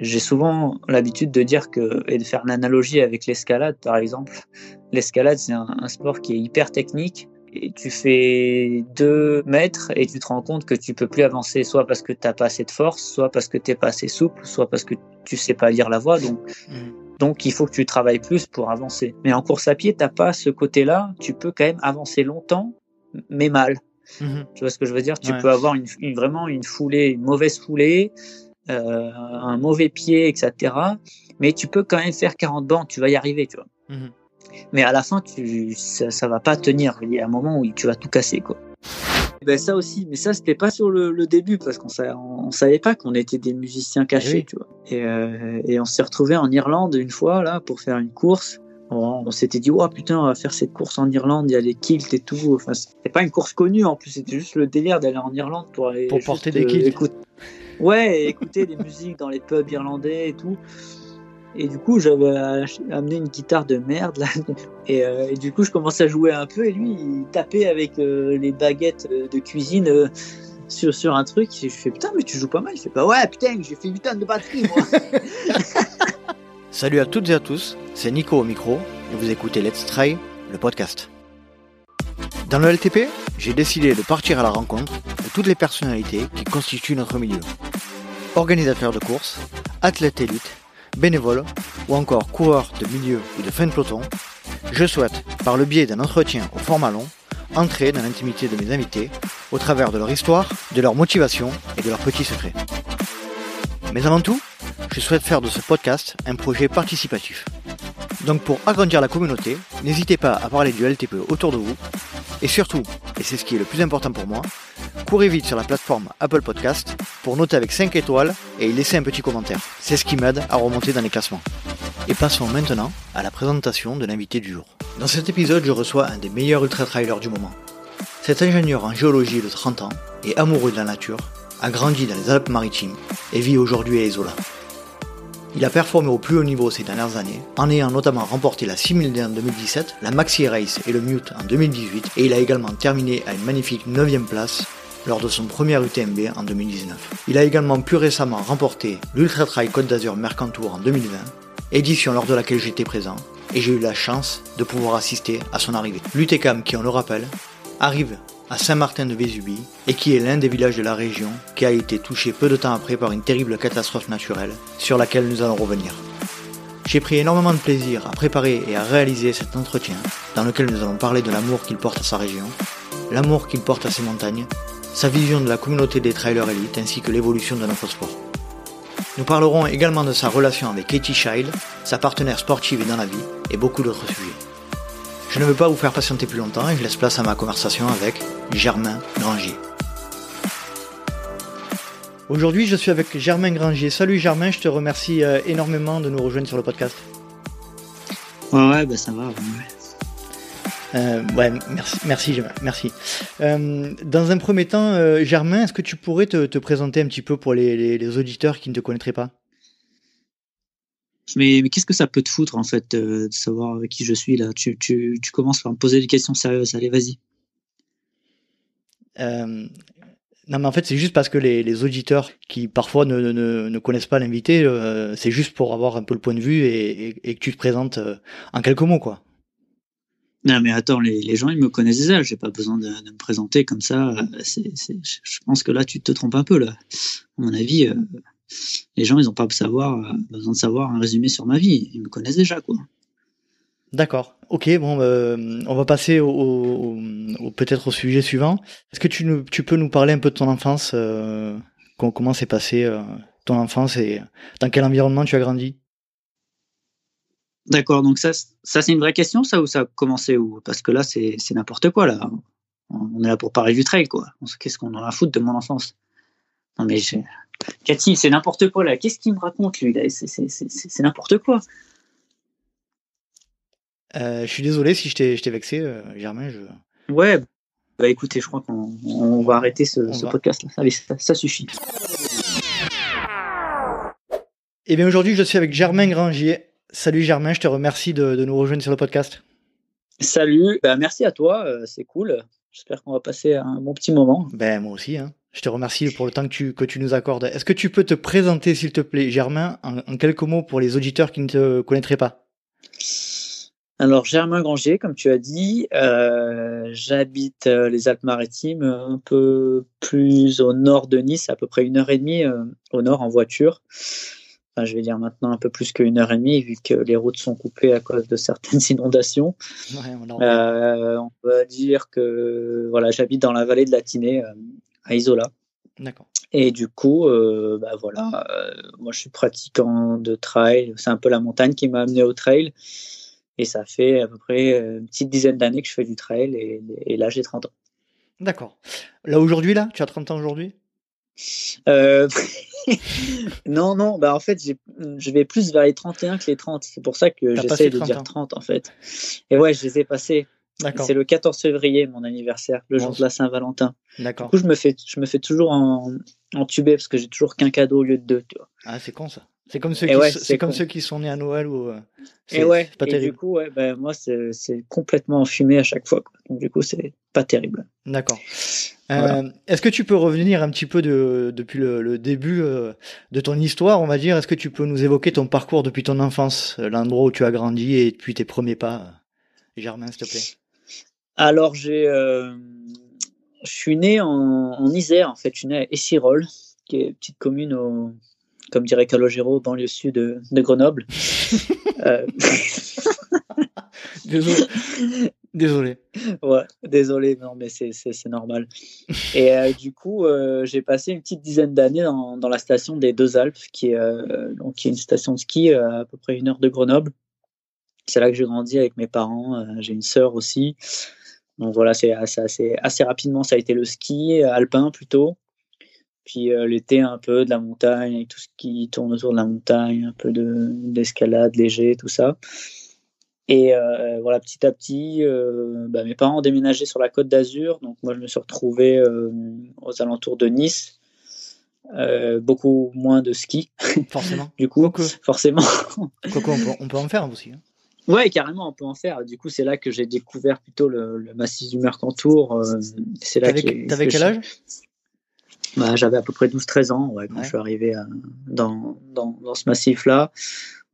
J'ai souvent l'habitude de dire que, et de faire l'analogie avec l'escalade par exemple. L'escalade, c'est un, un, sport qui est hyper technique. Et tu fais deux mètres et tu te rends compte que tu peux plus avancer, soit parce que tu n'as pas assez de force, soit parce que tu n'es pas assez souple, soit parce que tu sais pas lire la voie. Donc, mmh. donc il faut que tu travailles plus pour avancer. Mais en course à pied, t'as pas ce côté-là. Tu peux quand même avancer longtemps, mais mal. Mmh. Tu vois ce que je veux dire? Tu peux avoir une, une, vraiment une foulée, une mauvaise foulée, euh, un mauvais pied, etc. Mais tu peux quand même faire 40 bandes, tu vas y arriver, tu vois. Mmh. Mais à la fin, tu, ça, ça va pas tenir. Il y a un moment où tu vas tout casser, quoi. Ben ça aussi, mais ça c'était pas sur le, le début parce qu'on savait, on, savait pas qu'on était des musiciens cachés, tu vois. Et, euh, et on s'est retrouvé en Irlande une fois là pour faire une course. On, on s'était dit, oh putain, on va faire cette course en Irlande, il y a les kilts et tout. Enfin, c'était pas une course connue en plus, c'était juste le délire d'aller en Irlande pour aller. Pour porter des kilts. Écoute... Ouais, écouter des musiques dans les pubs irlandais et tout. Et du coup, j'avais amené une guitare de merde euh, et, du coup, je commençais à jouer un peu. Et lui, il tapait avec euh, les baguettes euh, de cuisine sur, sur un truc. Et je fais putain, mais tu joues pas mal. Il fait pas ouais, putain, j'ai fait 8 tonnes de batterie moi. Salut à toutes et à tous, c'est Nico au micro et vous écoutez Let's Try, le podcast. Dans le LTP, j'ai décidé de partir à la rencontre de toutes les personnalités qui constituent notre milieu. Organisateurs de courses, athlètes élites, bénévoles ou encore coureurs de milieu ou de fin de peloton, je souhaite, par le biais d'un entretien au format long, entrer dans l'intimité de mes invités au travers de leur histoire, de leur motivation et de leurs petits secrets. Mais avant tout, je souhaite faire de ce podcast un projet participatif. Donc pour agrandir la communauté, n'hésitez pas à parler du LTP autour de vous. Et surtout, et c'est ce qui est le plus important pour moi, courez vite sur la plateforme Apple Podcast pour noter avec 5 étoiles et y laisser un petit commentaire. C'est ce qui m'aide à remonter dans les classements. Et passons maintenant à la présentation de l'invité du jour. Dans cet épisode, je reçois un des meilleurs ultra-trailers du moment. Cet ingénieur en géologie de 30 ans et amoureux de la nature a grandi dans les Alpes-Maritimes et vit aujourd'hui à Isola. Il a performé au plus haut niveau ces dernières années, en ayant notamment remporté la 6000D en 2017, la Maxi Race et le Mute en 2018, et il a également terminé à une magnifique 9ème place lors de son premier UTMB en 2019. Il a également plus récemment remporté l'Ultra Trail Côte d'Azur Mercantour en 2020, édition lors de laquelle j'étais présent, et j'ai eu la chance de pouvoir assister à son arrivée. L'UTCAM, qui on le rappelle, arrive à Saint-Martin de Vésubie et qui est l'un des villages de la région qui a été touché peu de temps après par une terrible catastrophe naturelle sur laquelle nous allons revenir. J'ai pris énormément de plaisir à préparer et à réaliser cet entretien dans lequel nous allons parler de l'amour qu'il porte à sa région, l'amour qu'il porte à ses montagnes, sa vision de la communauté des trailers élites ainsi que l'évolution de notre sport. Nous parlerons également de sa relation avec Katie Child, sa partenaire sportive et dans la vie, et beaucoup d'autres sujets. Je ne veux pas vous faire patienter plus longtemps et je laisse place à ma conversation avec Germain Grangier. Aujourd'hui, je suis avec Germain Grangier. Salut Germain, je te remercie euh, énormément de nous rejoindre sur le podcast. Ouais, ouais, bah ça va. Ouais. Euh, ouais, merci, merci, Germain, merci. Euh, dans un premier temps, euh, Germain, est-ce que tu pourrais te, te, présenter un petit peu pour les, les, les auditeurs qui ne te connaîtraient pas? Mais, mais qu'est-ce que ça peut te foutre en fait de savoir avec qui je suis là? Tu, tu, tu, commences par me poser des questions sérieuses. Allez, vas-y. Euh, non, mais en fait, c'est juste parce que les, les auditeurs qui parfois ne, ne, ne connaissent pas l'invité, euh, c'est juste pour avoir un peu le point de vue et, et, et que tu te présentes euh, en quelques mots, quoi. Non, mais attends, les, les gens, ils me connaissent déjà. J'ai pas besoin de, de, me présenter comme ça. Je pense que là, tu te trompes un peu, là. À mon avis, euh, les gens, ils n'ont pas savoir, besoin de savoir un résumé sur ma vie. Ils me connaissent déjà, quoi. D'accord. Ok, bon, euh, on va passer au, au, au peut-être au sujet suivant. Est-ce que tu, nous, tu peux nous parler un peu de ton enfance euh, Comment s'est passé euh, ton enfance et dans quel environnement tu as grandi? D'accord, donc ça, ça c'est une vraie question, ça, ou ça a commencé où? Parce que là, c'est n'importe quoi, là. On est là pour parler du trail, quoi. Qu'est-ce qu'on en a à foutre de mon enfance? Non, mais Cathy, c'est n'importe quoi, là. Qu'est-ce qu'il me raconte, lui C'est n'importe quoi. Euh, je suis désolé si je t'ai vexé, euh, Germain. Je... Ouais, bah écoutez, je crois qu'on va arrêter ce, ce podcast-là. Allez, ça, ça, suffit. Eh bien aujourd'hui, je suis avec Germain Grangier. Salut Germain, je te remercie de, de nous rejoindre sur le podcast. Salut, bah, merci à toi, euh, c'est cool. J'espère qu'on va passer un bon petit moment. Ben moi aussi. Hein. Je te remercie pour le temps que tu, que tu nous accordes. Est-ce que tu peux te présenter, s'il te plaît, Germain, en, quelques mots pour les auditeurs qui ne te connaîtraient pas? Alors Germain Granger, comme tu as dit, euh, j'habite euh, les Alpes-Maritimes, un peu plus au nord de Nice, à peu près une heure et demie euh, au nord en voiture. Enfin, je vais dire maintenant un peu plus qu'une heure et demie, vu que les routes sont coupées à cause de certaines inondations. on, on, peut dire que voilà, j'habite dans la vallée de la Tinée, à Isola. D'accord. Et du coup, bah voilà, moi je suis pratiquant de trail. C'est un peu la montagne qui m'a amené au trail. Et ça fait à peu près une petite dizaine d'années que je fais du trail et, là j'ai 30 ans. D'accord. Là aujourd'hui, là, tu as 30 ans aujourd'hui? Euh... Non, non, bah en fait je vais plus vers les 31 que les 30. C'est pour ça que j'essaie de dire 30 en fait. Et ouais, je les ai passés. C'est le 14 février, mon anniversaire, le jour de la Saint-Valentin. D'accord. Du coup, je me fais, je me fais toujours en, en tubé parce que j'ai toujours qu'un cadeau au lieu de deux. Tu vois. Ah, c'est con ça. C'est comme ceux qui, c'est comme ceux qui sont nés à Noël ou. Euh, et ouais. Pas et du coup, ouais, ben, moi, c'est complètement enfumé à chaque fois. Quoi. Donc du coup, c'est pas terrible. D'accord. Euh, Est-ce que tu peux revenir un petit peu de, depuis le, le début euh, de ton histoire, on va dire? Est-ce que tu peux nous évoquer ton parcours depuis ton enfance, l'endroit où tu as grandi et depuis tes premiers pas, Germain, s'il te plaît? Alors, j'ai, je suis né en, en, Isère, en fait. Je suis né à Essirol, qui est une petite commune au, comme dirait Calogero, banlieue sud de, Grenoble. Euh, désolé. Désolé. Ouais, désolé, non, mais c'est normal. Et euh, du coup, euh, j'ai passé une petite dizaine d'années dans, dans, la station des Deux Alpes, qui est, donc, qui est une station de ski à, à peu près une heure de Grenoble. C'est là que j'ai grandi avec mes parents. j'ai une sœur aussi. Donc voilà, c'est assez, assez rapidement, ça a été le ski alpin plutôt. Puis euh, l'été, un peu de la montagne, avec tout ce qui tourne autour de la montagne, un peu d'escalade léger, tout ça. Et euh, voilà, petit à petit, euh, bah, mes parents ont déménagé sur la côte d'Azur. Donc moi, je me suis retrouvé aux alentours de Nice. beaucoup moins de ski. Forcément. du coup, forcément. Coco, on peut, en faire aussi. Hein. Ouais, carrément, on peut en faire. Du coup, c'est là que j'ai découvert plutôt le, massif du Mercantour. c'est là T'avais quel âge? Bah, j'avais à peu près 12-13 ans ouais, quand je suis arrivé euh, dans, dans, dans, ce massif-là.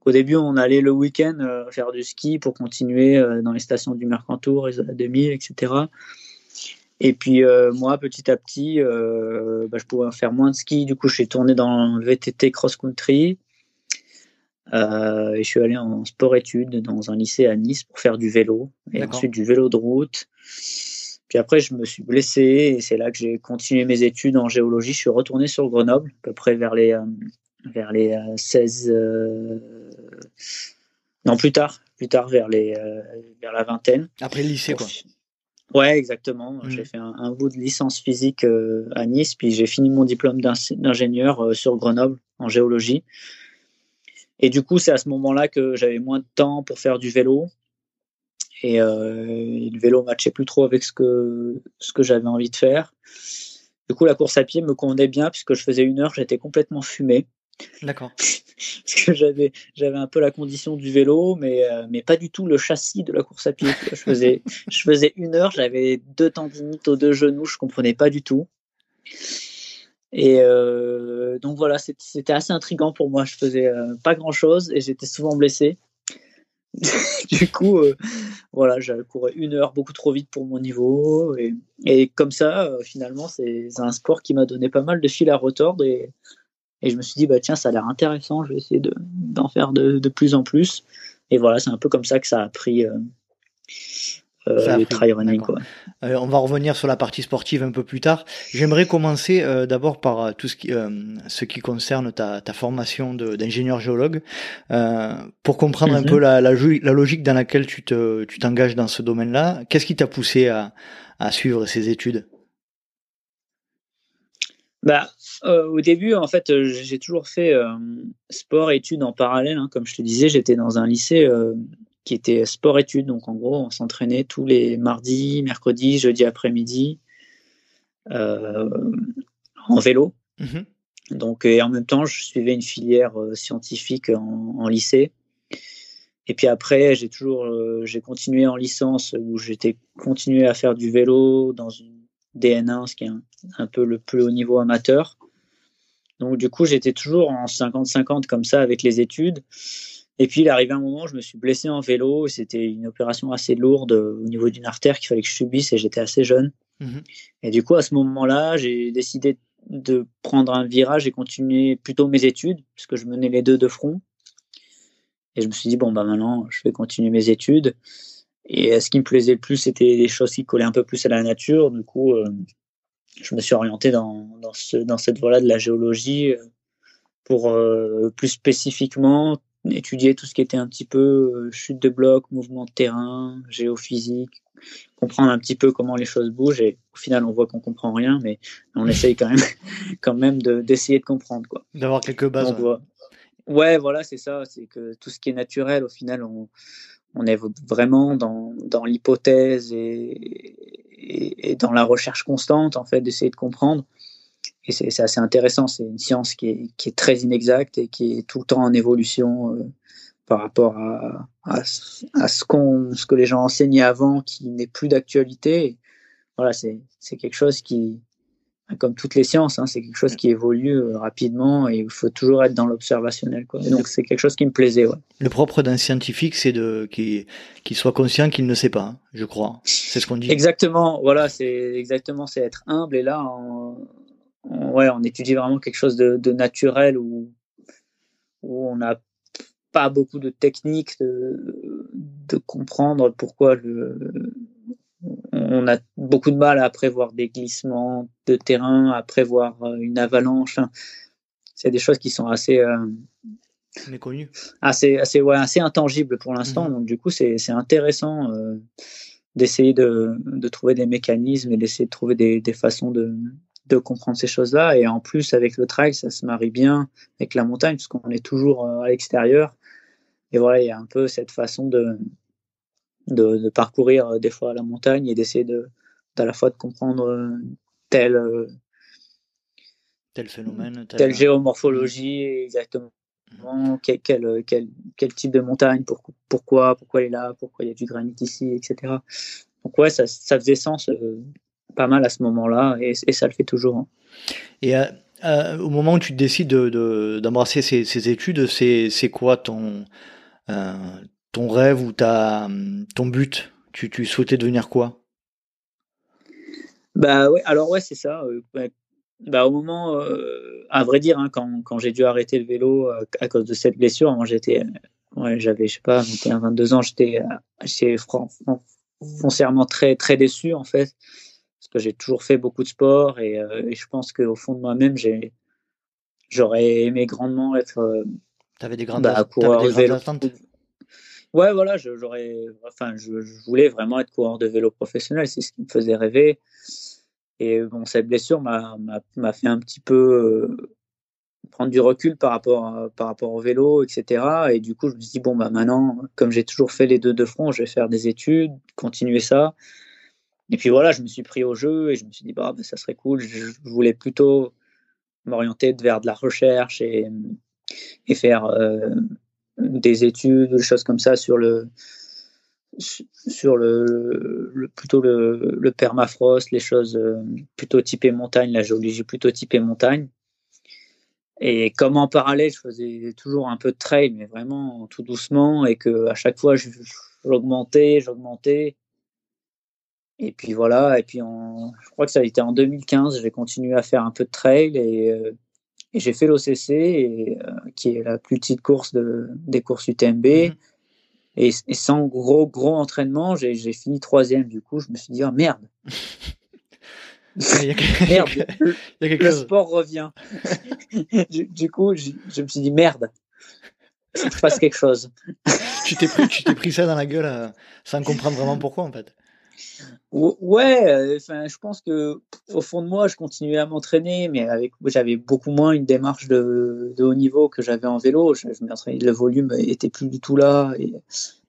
Au début, on allait le week-end euh, faire du ski pour continuer euh, dans les stations du Mercantour, les 2000, etc. Et puis moi, petit à petit, bah, je pouvais faire moins de ski. Du coup, je suis tourné dans le VTT cross-country. Et je suis allé en sport-études dans un lycée à Nice pour faire du vélo. Et ensuite du vélo de route. Puis après, je me suis blessé et c'est là que j'ai continué mes études en géologie. Je suis retourné sur Grenoble, à peu près vers les, euh, vers les 16. Euh, euh, non, plus tard, plus tard, vers, les, vers la vingtaine. Après le lycée, quoi. Ouais, exactement. Mmh. J'ai fait un, bout de licence physique à Nice, puis j'ai fini mon diplôme d'ingénieur sur Grenoble en géologie. Et du coup, c'est à ce moment-là que j'avais moins de temps pour faire du vélo. Euh, et, le vélo matchait plus trop avec ce que, ce que j'avais envie de faire. Du coup, la course à pied me convenait bien puisque je faisais une heure, j'étais complètement fumé. D'accord. Parce que j'avais, j'avais un peu la condition du vélo, mais, euh, mais pas du tout le châssis de la course à pied. Je faisais, je faisais une heure, j'avais deux tendinites aux deux genoux, je comprenais pas du tout. Et euh, donc voilà, c'était assez intriguant pour moi. Je faisais pas grand chose et j'étais souvent blessé. du coup, euh, voilà, j'ai couru une heure beaucoup trop vite pour mon niveau. Et, comme ça, euh, finalement, c'est un sport qui m'a donné pas mal de fil à retordre. Et, et je me suis dit, bah, tiens, ça a l'air intéressant, je vais essayer d'en faire de, de, plus en plus. Et voilà, c'est un peu comme ça que ça a pris. Euh, le trail running. Quoi. Euh, on va revenir sur la partie sportive un peu plus tard. J'aimerais commencer euh, d'abord par tout ce qui, ce qui concerne ta, ta formation d'ingénieur géologue, pour comprendre un mhm. peu la, la, la, logique dans laquelle tu te, tu t'engages dans ce domaine-là. Qu'est-ce qui t'a poussé à, à suivre ces études? Bah, au début, en fait, j'ai toujours fait sport et études en parallèle. Hein. Comme je te disais, j'étais dans un lycée qui était sport-études. Donc, en gros, on s'entraînait tous les mardis, mercredis, jeudi après-midi euh, en vélo. Mhm. Donc, et en même temps, je suivais une filière euh, scientifique en, lycée. Et puis après, j'ai toujours, euh, j'ai continué en licence où j'étais continué à faire du vélo dans une DN1, ce qui est un, peu le plus haut niveau amateur. Donc du coup, j'étais toujours en 50-50 comme ça avec les études. Et puis il est arrivé un moment je me suis blessé en vélo. C'était une opération assez lourde au niveau d'une artère qu'il fallait que je subisse et j'étais assez jeune. Mhm. Et du coup, à ce moment-là, j'ai décidé de prendre un virage et continuer plutôt mes études, puisque je menais les deux de front. Et je me suis dit, bon, bah maintenant, je vais continuer mes études. Et ce qui me plaisait le plus, c'était des choses qui collaient un peu plus à la nature. Du coup, euh, je me suis orienté dans, dans, ce, dans cette voie-là de la géologie euh, pour euh, plus spécifiquement étudier tout ce qui était un petit peu chute de bloc, mouvement de terrain, géophysique, comprendre un petit peu comment les choses bougent. Et au final, on voit qu'on comprend rien, mais on essaye quand même, quand même d'essayer de, comprendre. quoi. D'avoir quelques bases. Ouais, voilà, c'est ça. C'est que tout ce qui est naturel, au final, on, on est vraiment dans, dans l'hypothèse et, et, dans la recherche constante, en fait, d'essayer de comprendre. Et c'est assez intéressant. C'est une science qui est, qui est, très inexacte et qui est tout le temps en évolution euh, par rapport à, à, à ce, qu'on ce que les gens enseignaient avant, qui n'est plus d'actualité. Voilà, c'est quelque chose qui, comme toutes les sciences, hein, c'est quelque chose qui évolue euh, rapidement et il faut toujours être dans l'observationnel. Donc c'est quelque chose qui me plaisait. Ouais. Le propre d'un scientifique, c'est de qu'il soit conscient qu'il ne sait pas, hein, je crois. C'est ce qu'on dit. Exactement. Voilà, c'est exactement, c'est être humble. Et là, on, ouais, on étudie vraiment quelque chose de, de naturel où, où on n'a pas beaucoup de techniques de, de comprendre pourquoi le on a beaucoup de mal à prévoir des glissements de terrain, à prévoir euh, une avalanche. C'est des choses qui sont assez euh, méconnues, assez assez ouais, assez intangibles pour l'instant. Mhm. Donc du coup, c'est intéressant euh, d'essayer de, de, trouver des mécanismes et d'essayer de trouver des, des façons de, de comprendre ces choses-là. Et en plus, avec le trail, ça se marie bien avec la montagne, puisqu'on est toujours à l'extérieur. Et voilà, il y a un peu cette façon de, de, de, parcourir euh, des fois la montagne et d'essayer de à la fois de comprendre euh, tel euh, tel phénomène, telle, géomorphologie exactement quel, quel, quel, quel, type de montagne, pourquoi, pourquoi elle est là, pourquoi il y a du granit ici, etc. Donc ouais, ça, ça faisait sens pas mal à ce moment-là et, et, ça le fait toujours. Hein. Et au moment où tu décides d'embrasser de, ces, ces, études, c'est quoi ton, ton rêve ou ta, ton but? Tu, tu souhaitais devenir quoi? Bah ouais, alors ouais, c'est ça. Euh, bah, au moment, euh, à vrai dire, hein, quand, quand j'ai dû arrêter le vélo euh, à cause de cette blessure, moi j'étais, ouais, j'avais, je sais pas, 21, 22 ans, j'étais, foncièrement très, très déçu en fait, que j'ai toujours fait beaucoup de sport et, et je pense qu'au fond de moi-même, j'aurais aimé grandement être. T'avais des grandes, bah, coureur des vélo. Ouais, voilà, j'aurais, enfin, je, voulais vraiment être coureur de vélo professionnel, c'est ce qui me faisait rêver. Et bon, cette blessure m'a fait un petit peu euh, prendre du recul par rapport, par rapport au vélo, etc. Et du coup, je me suis dit, bon, bah maintenant, comme j'ai toujours fait les deux de front, je vais faire des études, continuer ça. Et puis voilà, je me suis pris au jeu et je me suis dit, bah, bah ça serait cool. Je, voulais plutôt m'orienter vers de la recherche et, faire. Euh, des études, des choses comme ça sur le sur le, plutôt le, le, permafrost, les choses euh, plutôt typées montagne, la géologie plutôt typée montagne. Et comme en parallèle, je faisais toujours un peu de trail, mais vraiment tout doucement, et que à chaque fois, j'augmentais, j'augmentais. Et puis voilà, et puis en, je crois que ça a été en 2015, j'ai continué à faire un peu de trail et euh, et j'ai fait l'OCC, euh, qui est la plus petite course de, des courses UTMB. Mhm. Et, sans gros, gros entraînement, j'ai fini troisième. Du coup, je me suis dit, oh, merde. merde, le, sport revient. du, coup, je, me suis dit, merde, je fasse quelque chose. tu t'es pris, pris ça dans la gueule euh, sans comprendre vraiment pourquoi, en fait. Ouais, euh, enfin, je pense que au fond de moi, je continuais à m'entraîner, mais avec j'avais beaucoup moins une démarche de, haut niveau que j'avais en vélo. Je, je le volume était plus du tout là, et,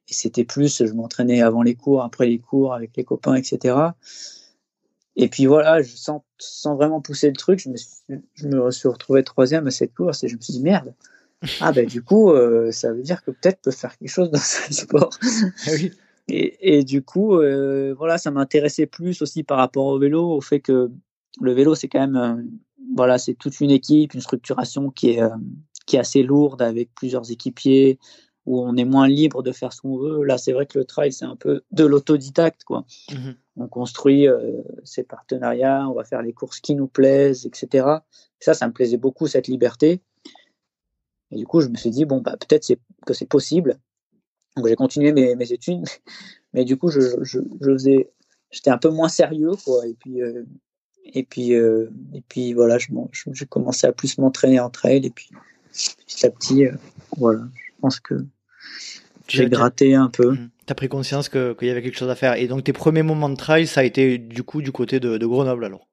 c'était plus, je m'entraînais avant les cours, après les cours, avec les copains, etc. Et puis voilà, je sens, sans vraiment pousser le truc, je me, suis, je retrouvé troisième à cette course et je me suis dit merde. Ah ben du coup, euh, ça veut dire que peut-être peut faire quelque chose dans ce sport. Ah. Et, du coup, voilà, ça m'intéressait plus aussi par rapport au vélo, au fait que le vélo, c'est quand même, voilà, c'est toute une équipe, une structuration qui est, qui est assez lourde avec plusieurs équipiers, où on est moins libre de faire ce qu'on veut. Là, c'est vrai que le trail, c'est un peu de l'autodidacte, quoi. Mmh on construit euh, ses partenariats, on va faire les courses qui nous plaisent, etc. Ça, ça me plaisait beaucoup, cette liberté. Et du coup, je me suis dit, bon, bah, peut-être que c'est possible. Donc, j'ai continué mes, mes, études, mais du coup, je, je, je faisais, j'étais un peu moins sérieux, quoi. Et puis, euh, et puis, euh, et puis voilà, j'ai commencé à plus m'entraîner en trail, et puis petit à petit, voilà, je pense que j'ai gratté un peu. Mmh. Tu as pris conscience qu'il y avait quelque chose à faire. Et donc tes premiers moments de trail, ça a été du coup du côté de, Grenoble alors?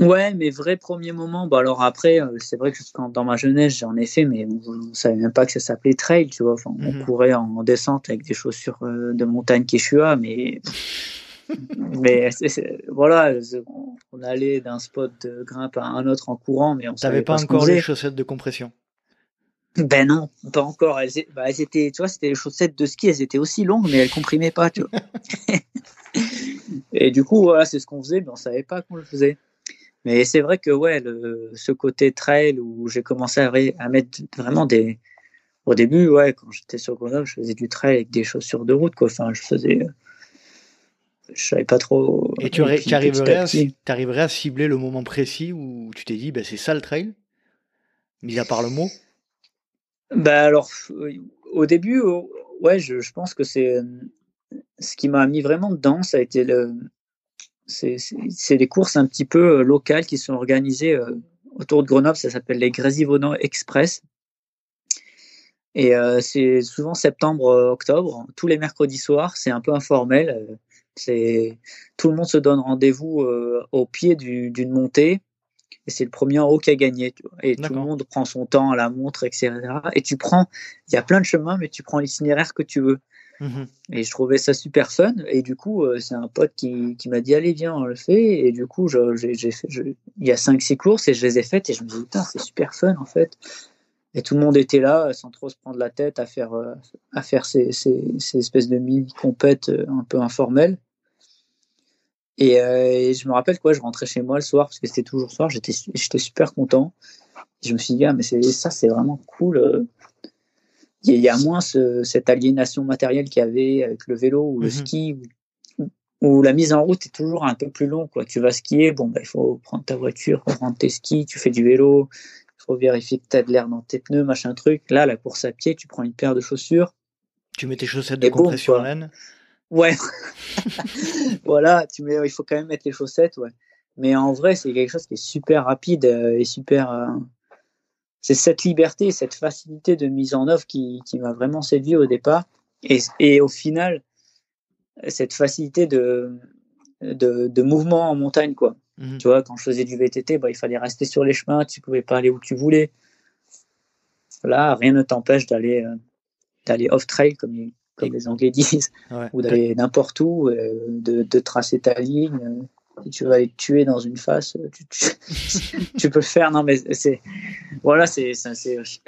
Ouais, mes vrais premiers moments. Bon, alors après, euh, c'est vrai que quand, dans ma jeunesse, j'en ai fait, mais on ne savait même pas que ça s'appelait trail, tu vois. on mmh. courait en, descente avec des chaussures euh, de montagne Quechua, mais. mais voilà, on allait d'un spot de grimpe à un autre en courant, mais on savait pas, pas encore les chaussettes de compression? Ben non, pas encore. Elles, bah, elles, étaient, tu vois, c'était les chaussettes de ski, elles étaient aussi longues, mais elles comprimaient pas, tu vois. et du coup, voilà, c'est ce qu'on faisait, mais on savait pas qu'on le faisait. Mais c'est vrai que, ouais, le, ce côté trail où j'ai commencé à, à, mettre vraiment des. Au début, ouais, quand j'étais sur Grenoble, je faisais du trail avec des chaussures de route, quoi. Enfin, je faisais. Je savais pas trop. Et tu, arriverais, à, arriverais à cibler le moment précis où tu t'es dit, ben, c'est ça le trail? Mis à part le mot? Bah alors, au début, ouais, je, je pense que c'est ce qui m'a mis vraiment dedans, ça a été le, c'est des courses un petit peu euh, locales qui sont organisées euh, autour de Grenoble. Ça s'appelle les Grésivonants Express. Et euh, c'est souvent septembre-octobre, tous les mercredis soirs. C'est un peu informel. C'est tout le monde se donne rendez-vous au pied d'une montée et c'est le premier en haut qui a gagné. Et tout le monde prend son temps à la montre, etc. Et tu prends, il y a plein de chemins, mais tu prends l'itinéraire que tu veux. Mhm. Et je trouvais ça super fun. Et du coup, euh, c'est un pote qui, qui m'a dit Allez, viens, on le fait. Et du coup, j'ai il y a 5-6 courses et je les ai faites. Et je me dis Putain, c'est super fun en fait. Et tout le monde était là sans trop se prendre la tête à faire, euh, à faire ces, ces, ces espèces de mini-compètes euh, un peu informelles. Et, je me rappelle quoi, je rentrais chez moi le soir parce que c'était toujours soir, j'étais super content. je me suis dit ah mais ça c'est vraiment cool. Il y, a moins cette aliénation matérielle qu'il y avait avec le vélo ou le mhm. ski où, la mise en route est toujours un peu plus long quoi. Tu vas skier, bon bah, il faut prendre ta voiture, prendre tes skis, tu fais du vélo, il faut vérifier que tu as de l'air dans tes pneus, machin truc. Là la course à pied, tu prends une paire de chaussures. Tu mets tes chaussettes de compression à laine. Ouais. voilà, tu mets, il faut quand même mettre les chaussettes, ouais. Mais en vrai, c'est quelque chose qui est super rapide euh, et super. Euh, c'est cette liberté, cette facilité de mise en œuvre qui, qui m'a vraiment séduit au départ. Et, et, au final, cette facilité de, de, de mouvement en montagne, quoi. Mhm. Tu vois, quand je faisais du VTT, bah, il fallait rester sur les chemins, tu pouvais pas aller où tu voulais. Là, rien ne t'empêche d'aller euh, d'aller off-trail, comme, comme les Anglais disent, ou d'aller n'importe où, euh, de, tracer ta ligne. Euh, si tu vas aller tuer dans une face, euh, tu, peux le faire. Non, mais c'est voilà, c'est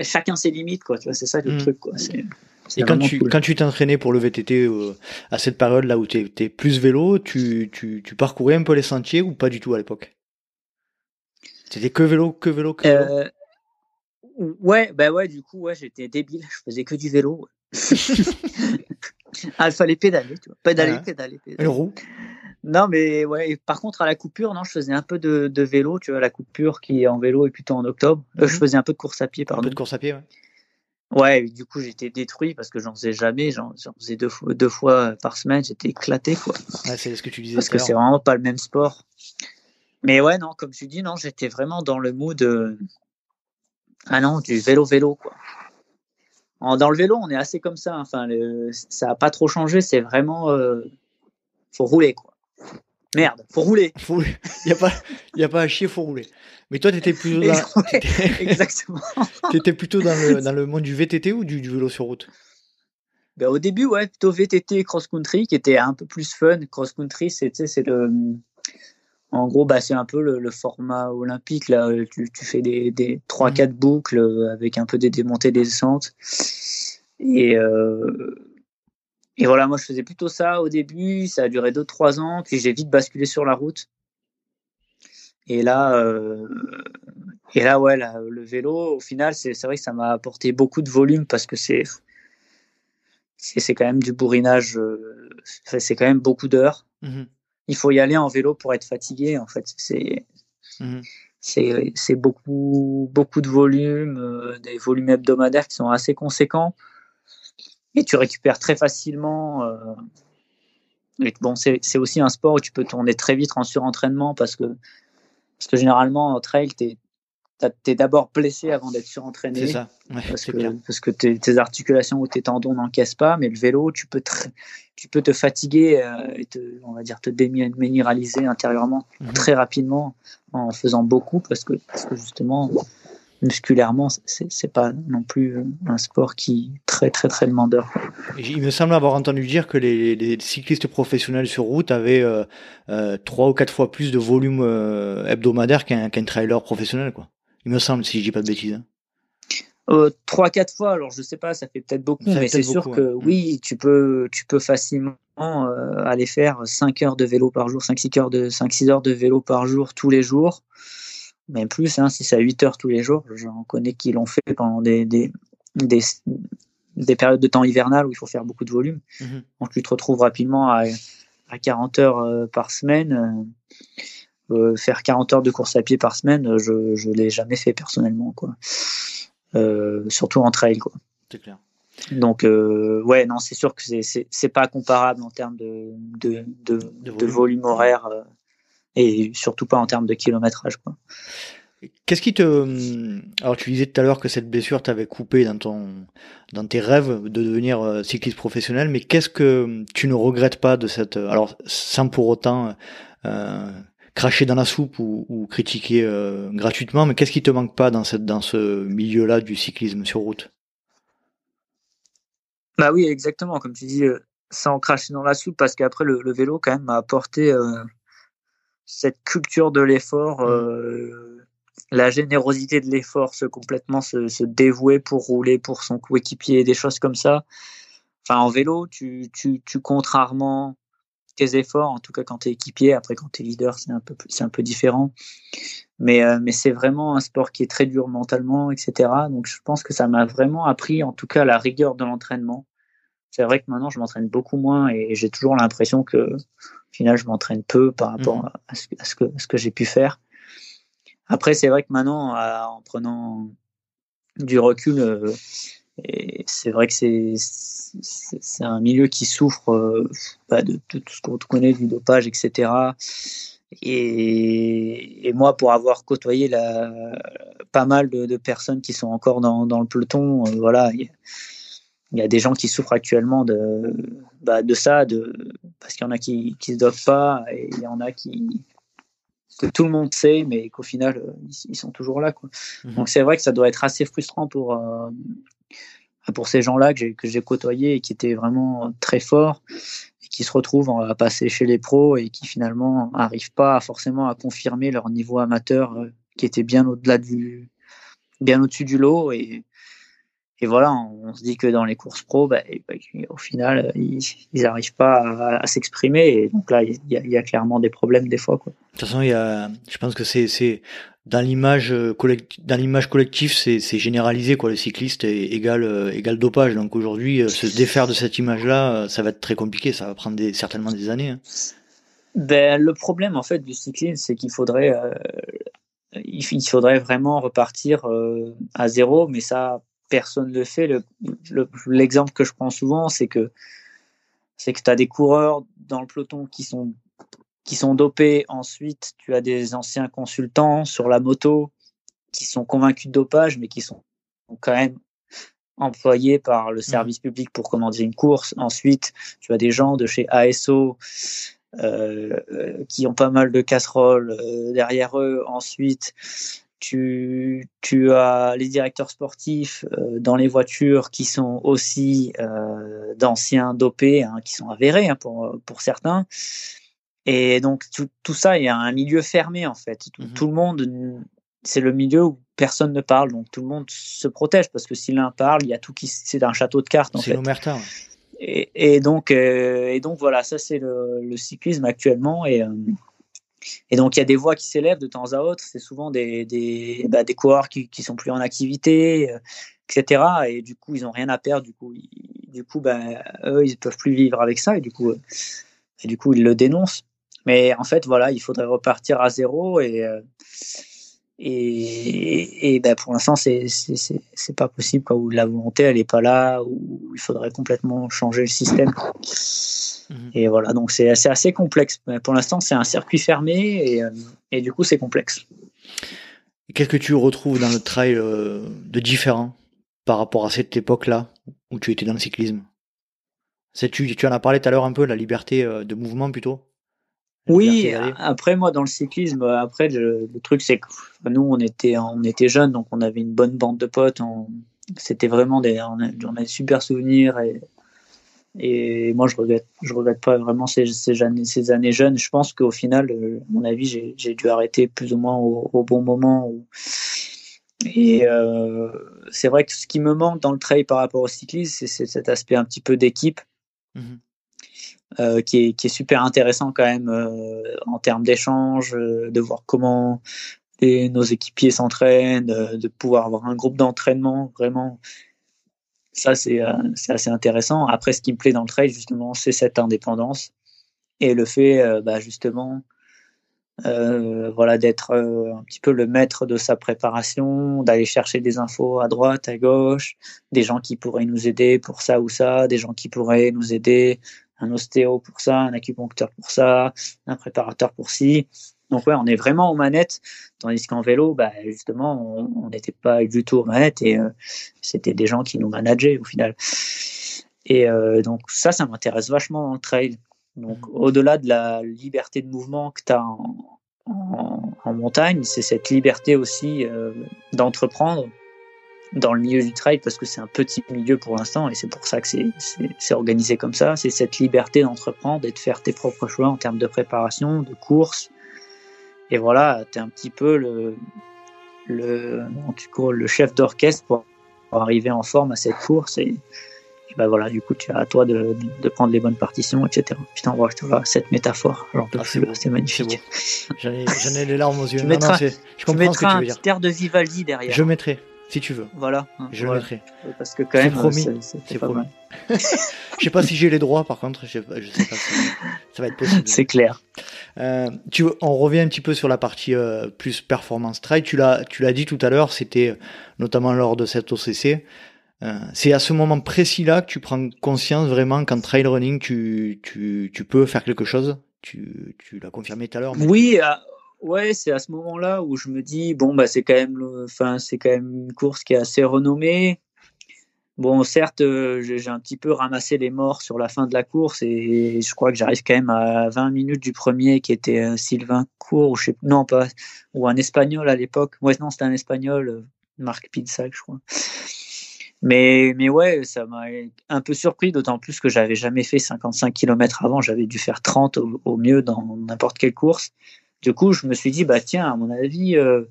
chacun ses limites, quoi. Tu vois, c'est ça le mm. truc, quoi. Et quand tu quand tu t'entraînais pour le VTT à cette période là où tu étais plus vélo, tu, tu, tu parcourais un peu les sentiers ou pas du tout à l'époque? C'était que vélo, que vélo, que vélo? Ouais, bah ouais, du coup, ouais, j'étais débile, je faisais que du vélo. ah, il fallait pédaler, tu vois. Pédaler, pédaler, pédaler. roue? Non, mais ouais, par contre, à la coupure, non, je faisais un peu de, de, vélo, tu vois, la coupure qui est en vélo et plutôt en octobre. Euh, je mhm. faisais un peu de course à pied, pardon. Un peu de course à pied, ouais. Ouais, du coup, j'étais détruit parce que j'en faisais jamais. J'en faisais deux fois, deux fois par semaine. J'étais éclaté, quoi. Ouais, c'est ce que tu disais. Parce que c'est vraiment pas le même sport. Mais ouais, non, comme tu dis, non, j'étais vraiment dans le mood. De... Ah non, du vélo-vélo, quoi dans le vélo, on est assez comme ça. Hein. Enfin, ça n'a pas trop changé. C'est vraiment, euh, faut rouler quoi. Merde, faut rouler. Il n'y a pas, y a pas à chier, faut rouler. Mais toi, t'étais plutôt dans, exactement. T'étais plutôt dans le, dans le monde du VTT ou du, vélo sur route? Ben, au début, ouais, plutôt VTT et cross country, qui était un peu plus fun. Cross country, c'est, c'est le, en gros, bah, c'est un peu le, format olympique. Là, tu, fais des, des 3-4 mmh. boucles euh, avec un peu des démontées, des descentes. Et, euh, et voilà, moi je faisais plutôt ça au début, ça a duré 2-3 ans, puis j'ai vite basculé sur la route. Et là, euh, et là ouais, le vélo, au final, c'est vrai que ça m'a apporté beaucoup de volume parce que c'est c'est quand même du bourrinage, euh, c'est quand même beaucoup d'heures. Mmh Il faut y aller en vélo pour être fatigué, en fait. C'est mmh c'est beaucoup, beaucoup de volume, euh, des volumes hebdomadaires qui sont assez conséquents. Et tu récupères très facilement. Euh, bon, c'est aussi un sport où tu peux tourner très vite en surentraînement parce que, parce que généralement, en trail, tu es, d'abord blessé avant d'être surentraîné. C'est ça. parce, que, parce, que, tes, articulations ou tes tendons n'encaissent pas. Mais le vélo, tu peux, tu peux te fatiguer euh, et te, on va dire, te déminéraliser intérieurement mhm. très rapidement en faisant beaucoup parce que, parce que justement, musculairement, c'est pas non plus euh, un sport qui est très très très demandeur. Il me semble avoir entendu dire que les, cyclistes professionnels sur route avaient euh, euh, trois ou quatre fois plus de volume hebdomadaire qu'un trailer professionnel, quoi. Il me semble, si je dis pas de bêtises. Hein. trois quatre fois, alors je sais pas, ça fait peut-être beaucoup, mais c'est sûr que oui, tu peux tu peux facilement aller faire 5 heures de vélo par jour, 5 6 heures de 5 6 heures de vélo par jour tous les jours même plus, hein, si c'est à 8 heures tous les jours. J'en connais qui l'ont fait pendant des, des, des, périodes de temps hivernales où il faut faire beaucoup de volume. Mhm. Donc tu te retrouves rapidement à, à 40 heures euh, par semaine. Euh, euh, faire 40 heures de course à pied par semaine, je ne l'ai jamais fait personnellement. Quoi. surtout en trail. Quoi. C'est clair. Donc, ouais, non, c'est sûr que c'est pas comparable en termes de, de, de, de volume horaire et surtout pas en termes de kilométrage. Quoi. Qu'est-ce qui te. Alors, tu disais tout à l'heure que cette blessure t'avait coupé dans, ton... dans tes rêves de devenir euh, cycliste professionnel, mais qu'est-ce que tu ne regrettes pas de cette. Alors, sans pour autant euh, cracher dans la soupe ou, ou critiquer euh, gratuitement, mais qu'est-ce qui te manque pas dans, cette... dans ce milieu-là du cyclisme sur route? Bah oui, exactement. Comme tu dis, euh, sans cracher dans la soupe, parce qu'après, le, le, vélo, quand même, m'a apporté cette culture de l'effort, mmh. euh, la générosité de l'effort, se complètement se, dévouer pour rouler pour son coéquipier, des choses comme ça. Enfin, en vélo, tu, tu, tu comptes rarement tes efforts, en tout cas quand tu es équipier. Après, quand tu es leader, c'est un peu, c'est un peu différent. Mais, euh, mais c'est vraiment un sport qui est très dur mentalement, etc. Donc, je pense que ça m'a vraiment appris, en tout cas, la rigueur de l'entraînement. C'est vrai que maintenant, je m'entraîne beaucoup moins et j'ai toujours l'impression que au final, je m'entraîne peu par rapport mhm. à, ce, que, ce que j'ai pu faire. Après, c'est vrai que maintenant, en prenant du recul, euh, c'est vrai que c'est c'est un milieu qui souffre euh, bah, de, tout ce qu'on connaît du dopage, etc. Et, et, moi, pour avoir côtoyé la, pas mal de, de, personnes qui sont encore dans, dans le peloton, euh, voilà, il y a des gens qui souffrent actuellement de, bah, de ça, de, parce qu'il y en a qui ne se dopent pas et il y en a qui que tout le monde sait, mais qu'au final, euh, ils, sont toujours là. Quoi. Mhm. Donc c'est vrai que ça doit être assez frustrant pour, euh, pour ces gens-là que j'ai côtoyés et qui étaient vraiment très forts et qui se retrouvent à passer chez les pros et qui finalement n'arrivent pas forcément à confirmer leur niveau amateur euh, qui était bien au-delà du bien au-dessus du lot et et voilà, on, se dit que dans les courses pro, bah, bah au final, ils n'arrivent pas à, s'exprimer. Et donc là, il y, a, clairement des problèmes des fois. Quoi. De toute façon, il y a, je pense que c'est dans l'image collective, dans l'image collective, c'est généralisé quoi. Le cycliste est égal euh, égal dopage. Donc aujourd'hui, euh, se défaire de cette image-là, euh, ça va être très compliqué. Ça va prendre des, certainement des années. Hein. Ben, le problème en fait du cyclisme, c'est qu'il faudrait il, faudrait vraiment repartir à zéro, mais ça personne ne le fait. L'exemple que je prends souvent, c'est que c'est que tu as des coureurs dans le peloton qui sont qui sont dopés. Ensuite, tu as des anciens consultants sur la moto qui sont convaincus de dopage, mais qui sont quand même employés par le mmh. service public pour commander une course. Ensuite, tu as des gens de chez ASO euh, qui ont pas mal de casseroles euh, derrière eux. Ensuite, tu, tu as les directeurs sportifs euh, dans les voitures qui sont aussi euh, d'anciens dopés, hein, qui sont avérés hein, pour, pour certains. Et donc tout, tout, ça, il y a un milieu fermé en fait. Tout, mmh le monde, c'est le milieu où personne ne parle, donc tout le monde se protège parce que si l'un parle, il y a tout qui, c'est un château de cartes. C'est l'omerta. et, donc, et donc voilà, ça c'est le, cyclisme actuellement. Et, et donc il y a des voix qui s'élèvent de temps à autre. C'est souvent des, des, bah, des coureurs qui, qui sont plus en activité, etc. Et du coup, ils n'ont rien à perdre. Du coup, du coup, bah, eux, ils peuvent plus vivre avec ça. Et du coup, et du coup, ils le dénoncent. Mais en fait, voilà, il faudrait repartir à zéro et et, et ben pour l'instant, c'est c'est pas possible quoi, où la volonté elle est pas là, où il faudrait complètement changer le système. Mhm. Et voilà, donc c'est assez, assez complexe. pour l'instant, c'est un circuit fermé et, euh, et du coup, c'est complexe. Qu'est-ce que tu retrouves dans le trail euh, de différent par rapport à cette époque-là où tu étais dans le cyclisme? Tu, tu en as parlé tout à l'heure un peu, la liberté euh, de mouvement plutôt? Oui, après moi dans le cyclisme, après le, truc c'est que nous on était on était jeunes donc on avait une bonne bande de potes, c'était vraiment des on a, on a, des super souvenirs et et moi je regrette je regrette pas vraiment ces, ces, années, ces années jeunes. Je pense qu'au final, euh, à mon avis, j'ai dû arrêter plus ou moins au, bon moment. Et euh, c'est vrai que ce qui me manque dans le trail par rapport au cyclisme, c'est cet aspect un petit peu d'équipe. Mmh euh, qui, est, qui, est, super intéressant quand même euh, en termes d'échange, euh, de voir comment nos équipiers s'entraînent, de pouvoir avoir un groupe d'entraînement vraiment. Ça, c'est assez intéressant. Après, ce qui me plaît dans le trail, justement, c'est cette indépendance et le fait, bah, justement, voilà, d'être un petit peu le maître de sa préparation, d'aller chercher des infos à droite, à gauche, des gens qui pourraient nous aider pour ça ou ça, des gens qui pourraient nous aider un ostéo pour ça, un acupuncteur pour ça, un préparateur pour ci. Donc ouais, on est vraiment aux manettes, tandis qu'en vélo, bah, justement, on n'était pas du tout aux manettes et euh, c'était des gens qui nous manageaient au final. Et euh, donc ça, ça m'intéresse vachement dans le trail. Donc mmh. au-delà de la liberté de mouvement que tu as en, montagne, c'est cette liberté aussi euh, d'entreprendre dans le milieu du trail parce que c'est un petit milieu pour l'instant et c'est pour ça que c'est organisé comme ça. C'est cette liberté d'entreprendre et de faire tes propres choix en termes de préparation, de course. Et voilà, tu es un petit peu le, le, le chef d'orchestre pour, arriver en forme à cette course. Et, ben voilà, du coup, tu as à toi de, de, prendre les bonnes partitions, etc. Putain, tu vois, cette métaphore, ah, c'est magnifique. J'en ai, les larmes aux yeux. Mettrai, je comprends ce que tu veux dire. un de Vivaldi derrière. Je mettrai. Si tu veux. Voilà. Je le mettrai. Parce que quand même, promis. C'est promis. je sais pas si j'ai les droits, par contre. Je sais pas, sais pas ça va être possible. C'est clair. Euh, tu, on revient un petit peu sur la partie euh, plus performance trail. Tu l'as, tu l'as dit tout à l'heure. C'était euh, notamment lors de cette OCC. Euh, c'est à ce moment précis-là que tu prends conscience vraiment qu'en trail running, tu, tu, tu peux faire quelque chose. Tu, tu l'as confirmé tout à l'heure. Oui, ouais, c'est à ce moment-là où je me dis bon bah c'est quand même, c'est quand même une course qui est assez renommée. Bon, certes, euh, j'ai un petit peu ramassé les morts sur la fin de la course et je crois que j'arrive quand même à 20 minutes du premier qui était euh, Sylvain Cour ou non pas ou un espagnol à l'époque. Ouais, non, c'était un espagnol, euh, Marc Pinsac, je crois. Mais, mais ouais, ça m'a un peu surpris, d'autant plus que j'avais jamais fait 55 km avant. J'avais dû faire 30 au mieux dans n'importe quelle course. Du coup, je me suis dit, bah tiens, à mon avis, euh,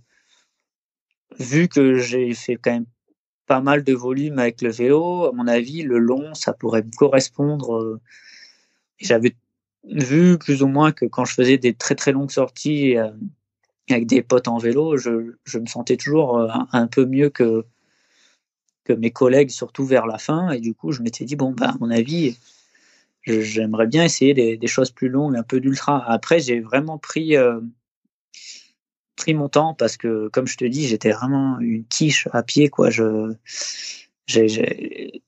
vu que j'ai fait quand même pas mal de volume avec le vélo, à mon avis, le long, ça pourrait me correspondre. Euh, j'avais vu plus ou moins que quand je faisais des très très longues sorties euh, avec des potes en vélo, je, me sentais toujours un, peu mieux que, que mes collègues, surtout vers la fin. Et du coup, je m'étais dit, bon, bah, à mon avis, j'aimerais bien essayer des, choses plus longues, un peu d'ultra. Après, j'ai vraiment pris, euh, pris mon temps parce que, comme je te dis, j'étais vraiment une quiche à pied. quoi. Je, j'ai,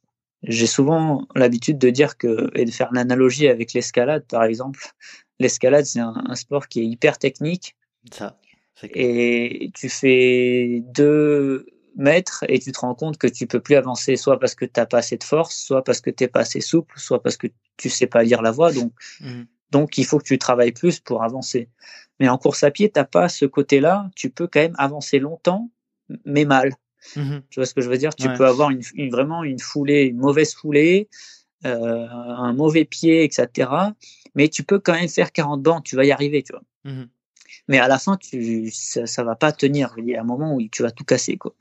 souvent l'habitude de dire que, et de faire l'analogie avec l'escalade, par exemple. L'escalade, c'est un, sport qui est hyper technique. Ça. Et tu fais deux, mètres et tu te rends compte que tu peux plus avancer, soit parce que tu n'as pas assez de force, soit parce que tu n'es pas assez souple, soit parce que tu sais pas lire la voie. Donc, mmh. donc il faut que tu travailles plus pour avancer. Mais en course à pied, tu n'as pas ce côté-là. Tu peux quand même avancer longtemps, mais mal. Mmh tu vois ce que je veux dire? Tu peux avoir une, vraiment une foulée, une mauvaise foulée, euh, un mauvais pied, etc. Mais tu peux quand même faire 40 bancs, tu vas y arriver, tu vois. Mmh mais à la fin, tu, ça, ça va pas tenir. Il y a un moment où tu vas tout casser, quoi.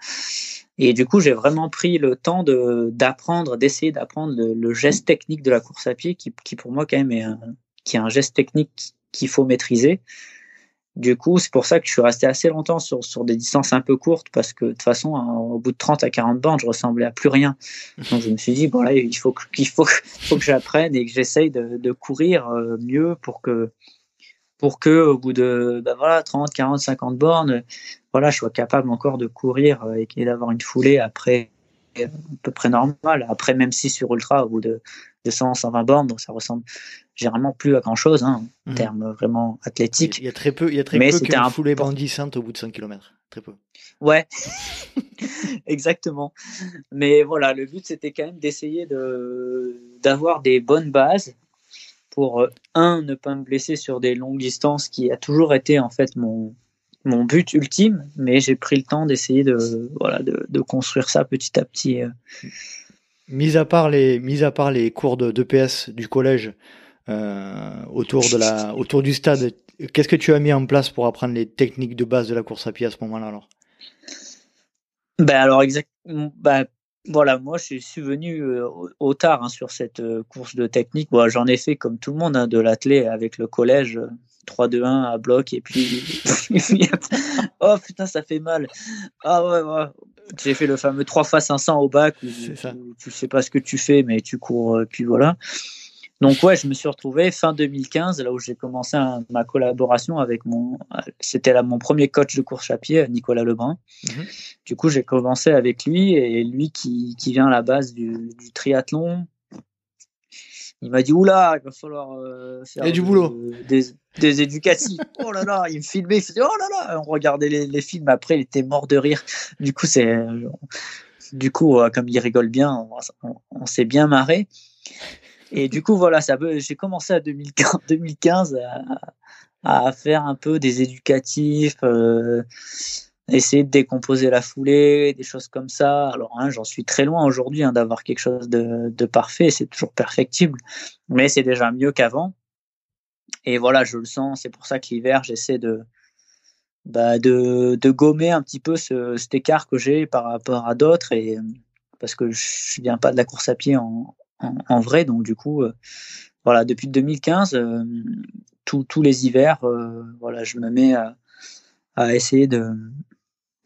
Et du coup, j'ai vraiment pris le temps de d'apprendre, d'essayer d'apprendre le, geste technique de la course à pied, qui, pour moi quand même est un, qui est un geste technique qu'il faut maîtriser. Du coup, c'est pour ça que je suis resté assez longtemps sur, sur des distances un peu courtes parce que de toute façon, au bout de 30 à 40 bornes, je ressemblais à plus rien. Donc je me suis dit, bon là, il faut qu'il faut, faut que j'apprenne et que j'essaye de, de, courir euh, mieux pour que, pour que au bout de ben voilà, 30, 40, 50 bornes, voilà, je sois capable encore de courir euh, et, d'avoir une foulée après à peu près normale. Après, même si sur ultra, au bout de, de 100, 120 bornes, donc ça ressemble généralement plus à grand chose, hein, en mhm. termes vraiment athlétiques. Il y a très peu, il y a très Mais peu qui un foulée bandissante au bout de 100 km. Très peu. Ouais, exactement. Mais voilà, le but c'était quand même d'essayer de d'avoir des bonnes bases pour euh, un ne pas me blesser sur des longues distances, qui a toujours été en fait mon mon but ultime. Mais j'ai pris le temps d'essayer de voilà de, de, construire ça petit à petit. Euh. Mis à part les mis à part les cours de, de PS du collège, euh, autour, de la, autour du stade. Qu'est-ce que tu as mis en place pour apprendre les techniques de base de la course à pied à ce moment-là alors? Ben alors exactement. Ben, voilà, moi je suis venu euh, au tard hein, sur cette euh, course de technique. Bon, J'en ai fait comme tout le monde hein, de l'athlé avec le collège. 3-2-1 à bloc et puis oh putain ça fait mal ah ouais, ouais. j'ai fait le fameux 3 x 500 au bac où, tu sais pas ce que tu fais mais tu cours puis voilà donc ouais, je me suis retrouvé fin 2015, là où j'ai commencé ma collaboration avec mon, c'était là mon premier coach de course à pied, Nicolas Lebrun. Mhm. Du coup, j'ai commencé avec lui et lui qui, qui vient à la base du, du triathlon. Il m'a dit oula, il va falloir euh, faire du boulot. des, des, éducatifs. oh là là, il me filmait, il faisait oh là là, on regardait les, les films. Après, il était mort de rire. Du coup, c'est, du coup, euh, comme il rigole bien, on, on s'est bien marré. Et du coup, voilà, ça j'ai commencé à 2015, 2015 à, faire un peu des éducatifs, euh, essayer de décomposer la foulée, des choses comme ça. Alors, hein, j'en suis très loin aujourd'hui hein, d'avoir quelque chose de, parfait, c'est toujours perfectible, mais c'est déjà mieux qu'avant. Et voilà, je le sens, c'est pour ça que l'hiver, j'essaie de, bah, gommer un petit peu ce, cet écart que j'ai par rapport à d'autres parce que je viens pas de la course à pied en, vrai. Donc du coup, euh, voilà, depuis 2015, euh, tous les hivers, euh, voilà, je me mets à, essayer de,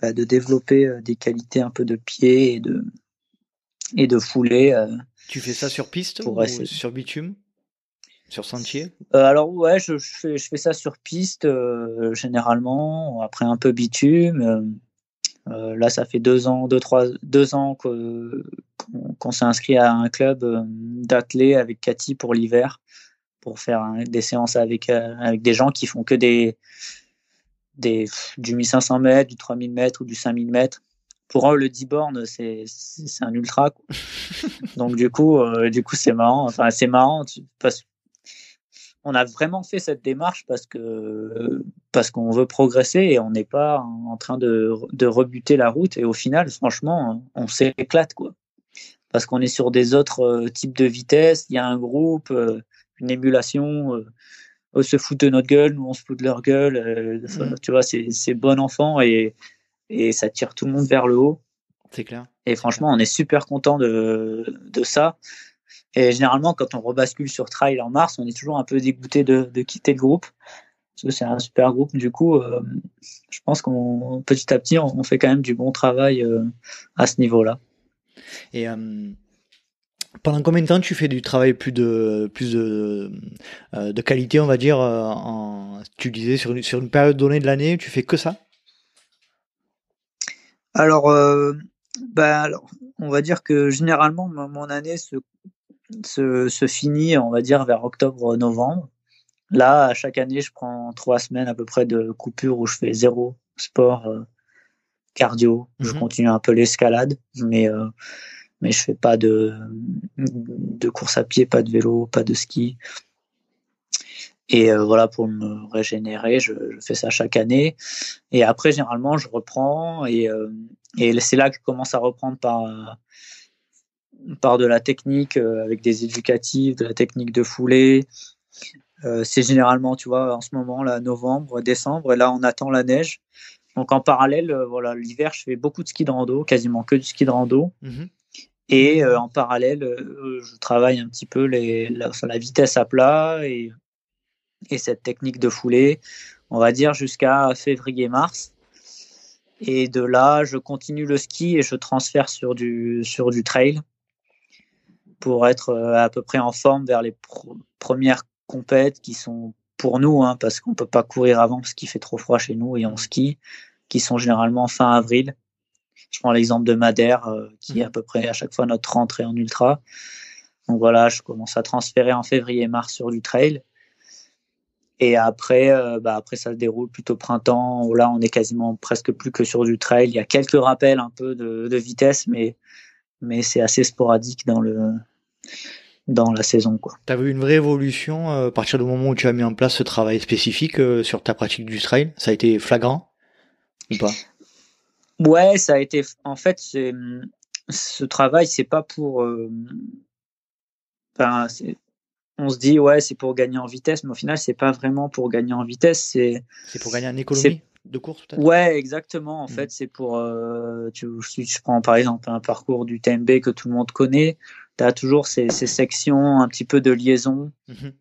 bah, de développer des qualités un peu de pied et de, et de foulée. tu fais ça sur piste ou sur bitume? Sur sentier? Alors ouais, je, fais, je, fais, ça sur piste généralement, après un peu bitume. Euh, là, ça fait deux ans, deux, trois, deux ans qu'on s'est inscrit à un club euh, d'athlètes avec Cathy pour l'hiver, pour faire des séances avec, euh, avec des gens qui font que des, des, du 1500 mètres, du 3000 mètres ou du 5000 mètres. Pour eux, le 10 bornes, c'est un ultra. Donc, du coup, du coup c'est marrant. Enfin, c'est marrant parce, on a vraiment fait cette démarche parce que parce qu'on veut progresser et on n'est pas en train de, de, rebuter la route. Et au final, franchement, on s'éclate quoi. Parce qu'on est sur des autres euh, types de vitesse. Il y a un groupe, euh, une émulation. Euh, eux se foutent de notre gueule, nous on se fout de leur gueule. Mmh. Tu vois, c'est bon enfant et, et ça tire tout le monde vers le haut. C'est clair. Et franchement, on est super content de, de ça. Et généralement, quand on rebascule sur Trail en mars, on est toujours un peu dégoûté de, quitter le groupe. Parce que c'est un super groupe. Du coup, euh, je pense qu'on petit à petit, on, fait quand même du bon travail euh, à ce niveau-là. Et euh, pendant combien de temps tu fais du travail plus de plus de, de qualité, on va dire en, Tu disais sur une, sur une période donnée de l'année, tu fais que ça? Alors, bah, alors, on va dire que généralement, mon année se se, se finit, on va dire, vers octobre-novembre. Là, chaque année, je prends trois semaines à peu près de coupure où je fais zéro sport euh, cardio. Je mhm. continue un peu l'escalade, mais euh, mais je fais pas de de course à pied, pas de vélo, pas de ski. Et euh, voilà, pour me régénérer, je, je, fais ça chaque année. Et après, généralement, je reprends et et c'est là que je commence à reprendre par par de la technique euh, avec des éducatifs, de la technique de foulée. c'est généralement, tu vois, en ce moment, là, novembre, décembre, et là, on attend la neige. Donc en parallèle, voilà, l'hiver, je fais beaucoup de ski de rando, quasiment que du ski de rando. Mhm. Et en parallèle, je travaille un petit peu les, la, la vitesse à plat et, et cette technique de foulée, on va dire jusqu'à février-mars. Et de là, je continue le ski et je transfère sur du, sur du trail pour être euh, à peu près en forme vers les premières compètes qui sont pour nous, hein, parce qu'on peut pas courir avant parce qu'il fait trop froid chez nous et on skie, qui sont généralement fin avril. Je prends l'exemple de Madère, euh, qui est à peu près à chaque fois notre rentrée en ultra. Donc voilà, je commence à transférer en février-mars sur du trail. Et après, euh, bah après, ça se déroule plutôt printemps. Là, on est quasiment presque plus que sur du trail. Il y a quelques rappels un peu de, de vitesse, mais, mais c'est assez sporadique dans, le, dans la saison. Tu as vu une vraie évolution euh, à partir du moment où tu as mis en place ce travail spécifique euh, sur ta pratique du trail? Ça a été flagrant? Ou pas? Ouais, ça a été. En fait, ce travail, c'est pas pour. Enfin, on se dit ouais c'est pour gagner en vitesse mais au final c'est pas vraiment pour gagner en vitesse c'est c'est pour gagner en économie de course peut-être? Ouais exactement en mm. fait c'est pour euh, tu, je prends par exemple un parcours du TMB que tout le monde connaît tu as toujours ces, ces, sections un petit peu de liaison mm-hmm.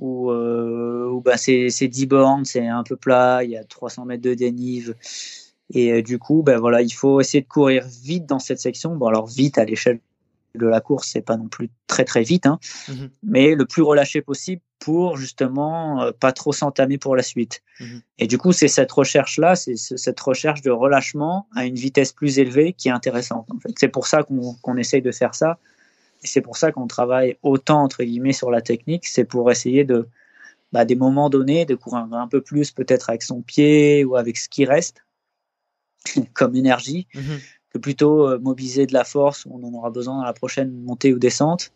où, euh, où bah, c'est 10 bornes c'est un peu plat il y a 300 mètres de dénive et euh, du coup ben voilà il faut essayer de courir vite dans cette section bon alors vite à l'échelle de la course, c'est pas non plus très très vite, hein, mhm. mais le plus relâché possible pour justement euh, pas trop s'entamer pour la suite. Mhm. Et du coup, c'est cette recherche-là, c'est cette recherche de relâchement à une vitesse plus élevée qui est intéressante. En fait. C'est pour ça qu'on essaye de faire ça. Et c'est pour ça qu'on travaille autant, entre guillemets, sur la technique. C'est pour essayer de, bah, des moments donnés, de courir un peu plus peut-être avec son pied ou avec ce qui reste comme énergie. Mhm plutôt euh, mobiliser de la force, on en aura besoin dans la prochaine montée ou descente.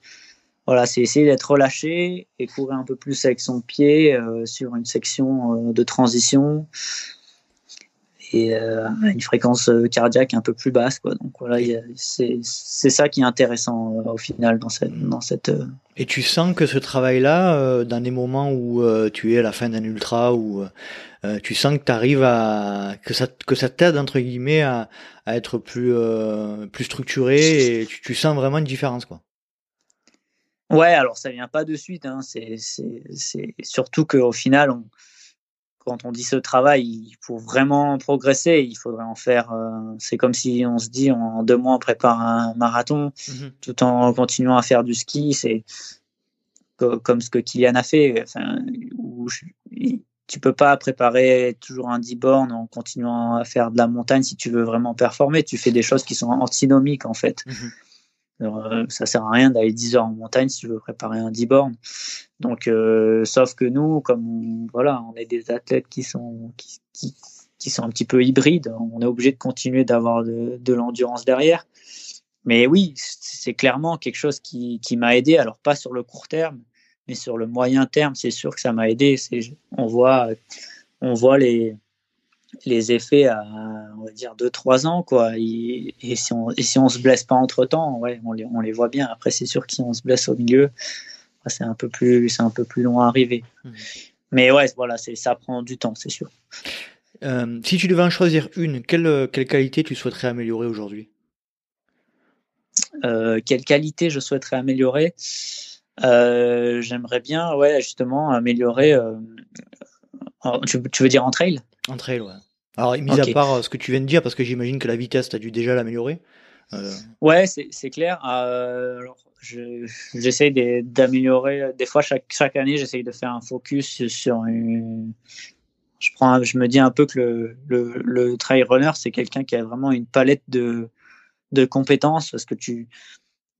Voilà, c'est essayer d'être relâché et courir un peu plus avec son pied euh, sur une section euh, de transition et une fréquence cardiaque un peu plus basse. Quoi. Donc voilà, c'est ça qui est intéressant au final dans cette, dans cette. Et tu sens que ce travail-là, dans des moments où tu es à la fin d'un ultra euh, tu sens que tu arrives à que ça que ça t'aide entre guillemets à, à être plus euh, plus structuré et tu, tu, sens vraiment une différence quoi? Ouais, alors ça vient pas de suite. Hein. C'est c'est surtout qu'au final, on, quand on dit ce travail, il faut vraiment progresser. Il faudrait en faire. Euh, c'est comme si on se dit en deux mois on prépare un marathon, mm-hmm. tout en continuant à faire du ski. C'est comme ce que Kylian a fait. Enfin, où je, tu peux pas préparer toujours un 10 bornes en continuant à faire de la montagne si tu veux vraiment performer. Tu fais des choses qui sont antinomiques en fait. Mhm. Euh, ça sert à rien d'aller 10 heures en montagne si tu veux préparer un 10 bornes. Donc, euh, sauf que nous, comme voilà, on est des athlètes qui sont qui, qui, sont un petit peu hybrides, on est obligé de continuer d'avoir de, de l'endurance derrière. Mais oui, c'est clairement quelque chose qui, qui m'a aidé. Alors pas sur le court terme, mais sur le moyen terme, c'est sûr que ça m'a aidé. On voit, on voit les, les effets à, on va dire, 2-3 ans. Quoi. Et, si on et si on se blesse pas entre-temps, ouais, on, les, on les voit bien. Après, c'est sûr que si on se blesse au milieu, c'est un peu plus, c'est un peu plus long à arriver. Mmh. Mais ouais, voilà, ça prend du temps, c'est sûr. Euh, si tu devais en choisir une, quelle, quelle qualité tu souhaiterais améliorer aujourd'hui? Euh, Quelle qualité je souhaiterais améliorer? Euh, j'aimerais bien, ouais, justement, améliorer. Tu, veux dire en trail? En trail, ouais. Alors, mis à part euh, ce que tu viens de dire, parce que j'imagine que la vitesse, tu as dû déjà l'améliorer. Ouais, c'est clair. alors, j'essaye d'améliorer. Des fois, chaque, chaque année, j'essaye de faire un focus sur une. Je, prends, je me dis un peu que le, le, le trail runner, c'est quelqu'un qui a vraiment une palette de, de compétences parce que tu,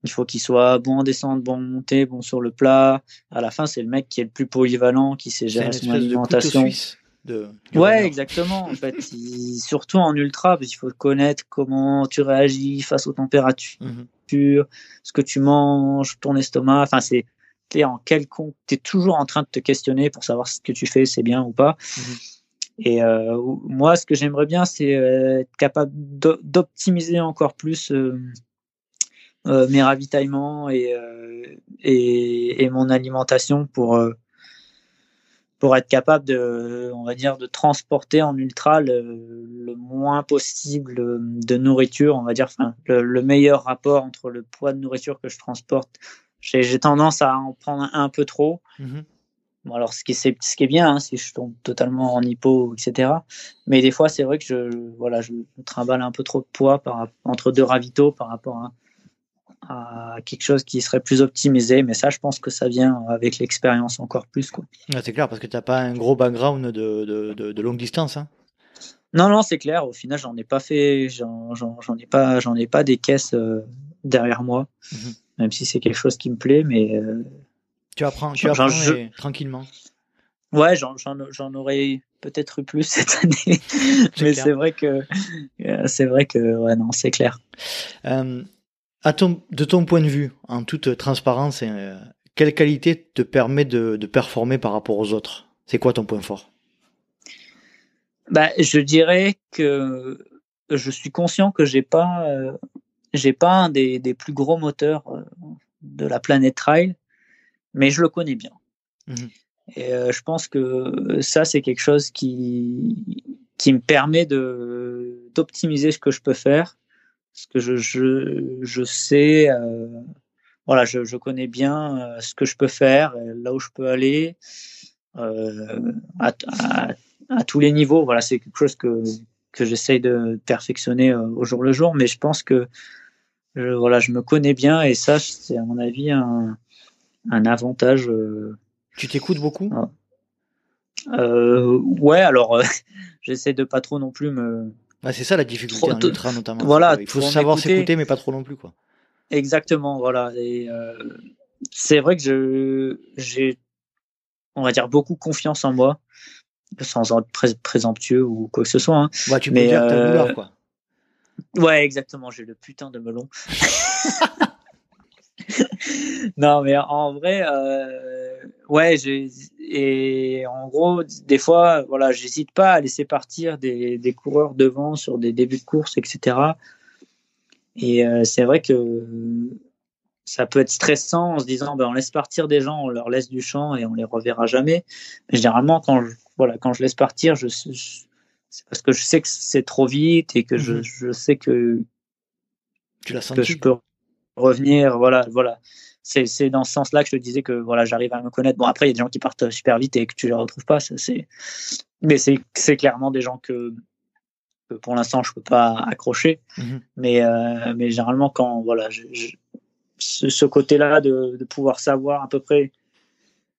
il faut qu'il soit bon en descente, bon en montée, bon sur le plat. À la fin, c'est le mec qui est le plus polyvalent, qui sait gérer son alimentation. De, ouais, exactement. En fait, surtout en ultra, parce qu'il faut connaître comment tu réagis face aux températures, mhm. ce que tu manges, ton estomac. Enfin, c'est en quelconque. Tu es toujours en train de te questionner pour savoir ce que tu fais, c'est bien ou pas. Mhm. Et euh, moi, ce que j'aimerais bien, c'est euh, être capable d'optimiser encore plus euh, euh, mes ravitaillements et, et, et, mon alimentation pour, pour être capable de, on va dire, de transporter en ultra le, le moins possible de nourriture, on va dire, enfin, le, meilleur rapport entre le poids de nourriture que je transporte. J'ai tendance à en prendre un, peu trop. Mm-hmm. Bon, alors, ce qui, est, ce qui est bien, hein, si je tombe totalement en hypo, etc. Mais des fois, c'est vrai que je, voilà, je trimballe un peu trop de poids par, entre deux ravitaux par rapport à, à quelque chose qui serait plus optimisé. Mais ça, je pense que ça vient avec l'expérience encore plus. Quoi. c'est clair, parce que tu n'as pas un gros background de, de, de, longue distance. Hein. Non, non, c'est clair. Au final, j'en ai pas fait, j'en ai pas, j'en ai pas des caisses euh, derrière moi, mhm. même si c'est quelque chose qui me plaît. Mais euh, tu apprends, tu apprends tranquillement. Ouais, j'en aurais peut-être eu plus cette année, mais c'est vrai que euh, c'est vrai que ouais non, c'est clair de ton point de vue, en toute transparence, euh, quelle qualité te permet de, performer par rapport aux autres? C'est quoi ton point fort? Bah, Je dirais que je suis conscient que j'ai pas, euh, j'ai pas un des, plus gros moteurs euh, de la planète Trail, mais je le connais bien. Mmh Et je pense que ça, c'est quelque chose qui, qui me permet d'optimiser ce que je peux faire parce que je, je, je sais, euh, voilà, je, je, connais bien euh, ce que je peux faire, là où je peux aller, euh, à, à, tous les niveaux. Voilà, c'est quelque chose que, que j'essaye de perfectionner au jour le jour, mais je pense que je, voilà, je me connais bien et ça, c'est à mon avis un, un avantage. tu t'écoutes beaucoup? euh, Ouais, alors j'essaie de pas trop non plus me c'est ça la difficulté en ultra notamment. Voilà, il faut savoir s'écouter, mais pas trop non plus quoi. Exactement, voilà. Et euh, c'est vrai que je j'ai, on va dire, beaucoup confiance en moi, sans être présomptueux ou quoi que ce soit. Hein. Ouais, tu peux mais, dire que euh, quoi. Ouais, exactement. J'ai le putain de melon. non, mais en vrai, euh, ouais, et en gros, des fois, voilà, j'hésite pas à laisser partir des, des, coureurs devant sur des débuts de course, etc. Et euh, c'est vrai que ça peut être stressant en se disant, ben, on laisse partir des gens, on leur laisse du champ et on les reverra jamais. Mais généralement, quand je, voilà, quand je laisse partir, je, c'est parce que je sais que c'est trop vite et que je, mhm. je sais que, tu l'as que je peux revenir. Voilà, voilà. C'est dans ce sens-là que je te disais que voilà, j'arrive à me connaître. Bon, après, il y a des gens qui partent super vite et que tu les retrouves pas. C'est, mais c'est clairement des gens que, pour l'instant je peux pas accrocher. Mhm. Mais, euh, mais généralement, quand voilà, ce, côté-là de, de, pouvoir savoir à peu près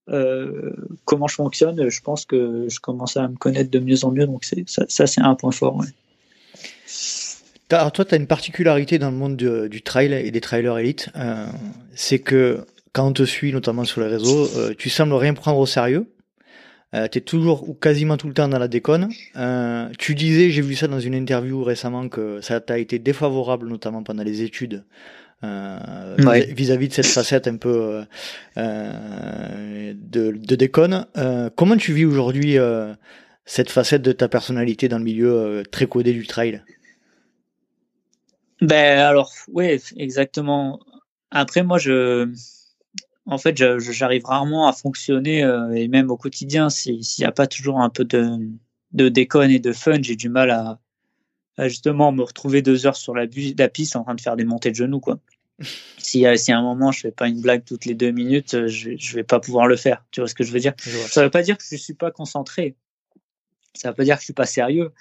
euh, comment je fonctionne, je pense que je commence à me connaître de mieux en mieux. Donc ça, ça c'est un point fort. Ouais. Alors toi, tu as une particularité dans le monde du, trail et des trailers élites, euh, c'est que quand on te suit, notamment sur les réseaux, euh, tu sembles rien prendre au sérieux. Euh, tu es toujours ou quasiment tout le temps dans la déconne. Euh, tu disais, j'ai vu ça dans une interview récemment, que ça t'a été défavorable, notamment pendant les études, vis-à-vis de cette facette un peu de, de, déconne. comment tu vis aujourd'hui cette facette de ta personnalité dans le milieu très codé du trail? Ben alors, oui, exactement. Après, moi, je, en fait, j'arrive rarement à fonctionner euh, et même au quotidien, s'il n'y a pas toujours un peu de, de déconne et de fun, j'ai du mal à, justement me retrouver deux heures sur la, la, piste en train de faire des montées de genoux, quoi. si, si à un moment je fais pas une blague toutes les deux minutes, euh, je, je vais pas pouvoir le faire. Tu vois ce que je veux dire? Ça veut pas dire que je suis pas concentré. Ça veut pas dire que je suis pas sérieux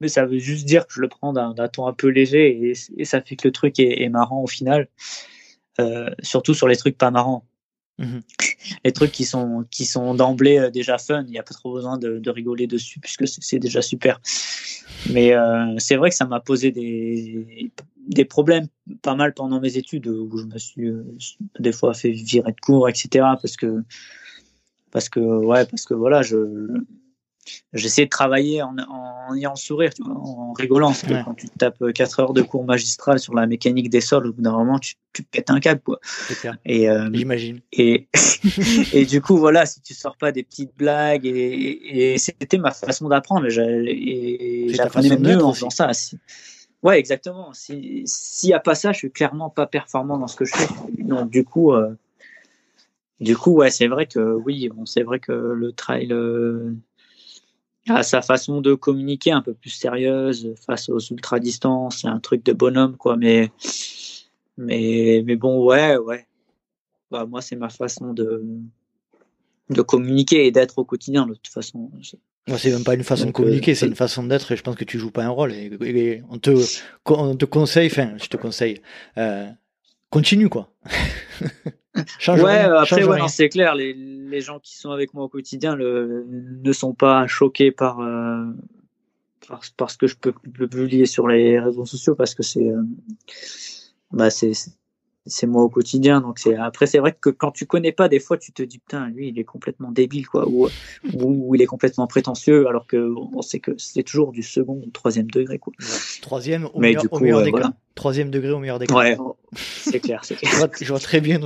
mais ça veut juste dire que je le prends d'un ton un peu léger et, ça fait que le truc est, marrant au final. Euh, surtout sur les trucs pas marrants. Mhm. Les trucs qui sont qui sont d'emblée euh, déjà fun, il n'y a pas trop besoin de, de rigoler dessus puisque c'est déjà super. Mais euh, c'est vrai que ça m'a posé des des problèmes pas mal pendant mes études où je me suis euh, des fois fait virer de cours, etc. Parce que parce que ouais parce que voilà je j'essaie de travailler en, en, ayant le sourire, tu vois, en rigolant. Quand tu tapes 4 heures de cours magistral sur la mécanique des sols, au bout d'un moment, tu, tu pètes un câble, quoi. Et, euh, J'imagine. Et, et du coup, voilà, si tu sors pas des petites blagues, et, et c'était ma façon d'apprendre, j'apprenais mieux en faisant ça. Ouais, exactement. S'il n'y a pas ça, je suis clairement pas performant dans ce que je fais. Donc, du coup, euh, du coup, ouais, c'est vrai que oui, bon, c'est vrai que le trail euh, a sa façon de communiquer un peu plus sérieuse face aux ultra distances, c'est un truc de bonhomme, quoi. Mais, mais, mais bon, ouais, ouais. Bah, moi, c'est ma façon de, de communiquer et d'être au quotidien, de toute façon. C'est même pas une façon de communiquer, c'est une façon d'être et je pense que tu joues pas un rôle. Et, on, te, on te conseille, enfin, je te conseille, euh, continue, quoi. change ouais, après, ouais, c'est clair, les, les, gens qui sont avec moi au quotidien le, ne sont pas choqués par, euh, par, par, ce que je peux publier sur les réseaux sociaux parce que c'est, euh, bah, c'est, moi au quotidien. Donc c'est après c'est vrai que quand tu connais pas, des fois tu te dis putain lui il est complètement débile quoi, ou, ou, il est complètement prétentieux, alors que on sait que c'est toujours du second ou troisième degré quoi. Troisième au meilleur, au meilleur des cas. Troisième degré au meilleur des cas. Ouais, c'est clair, c'est clair. je, vois, très bien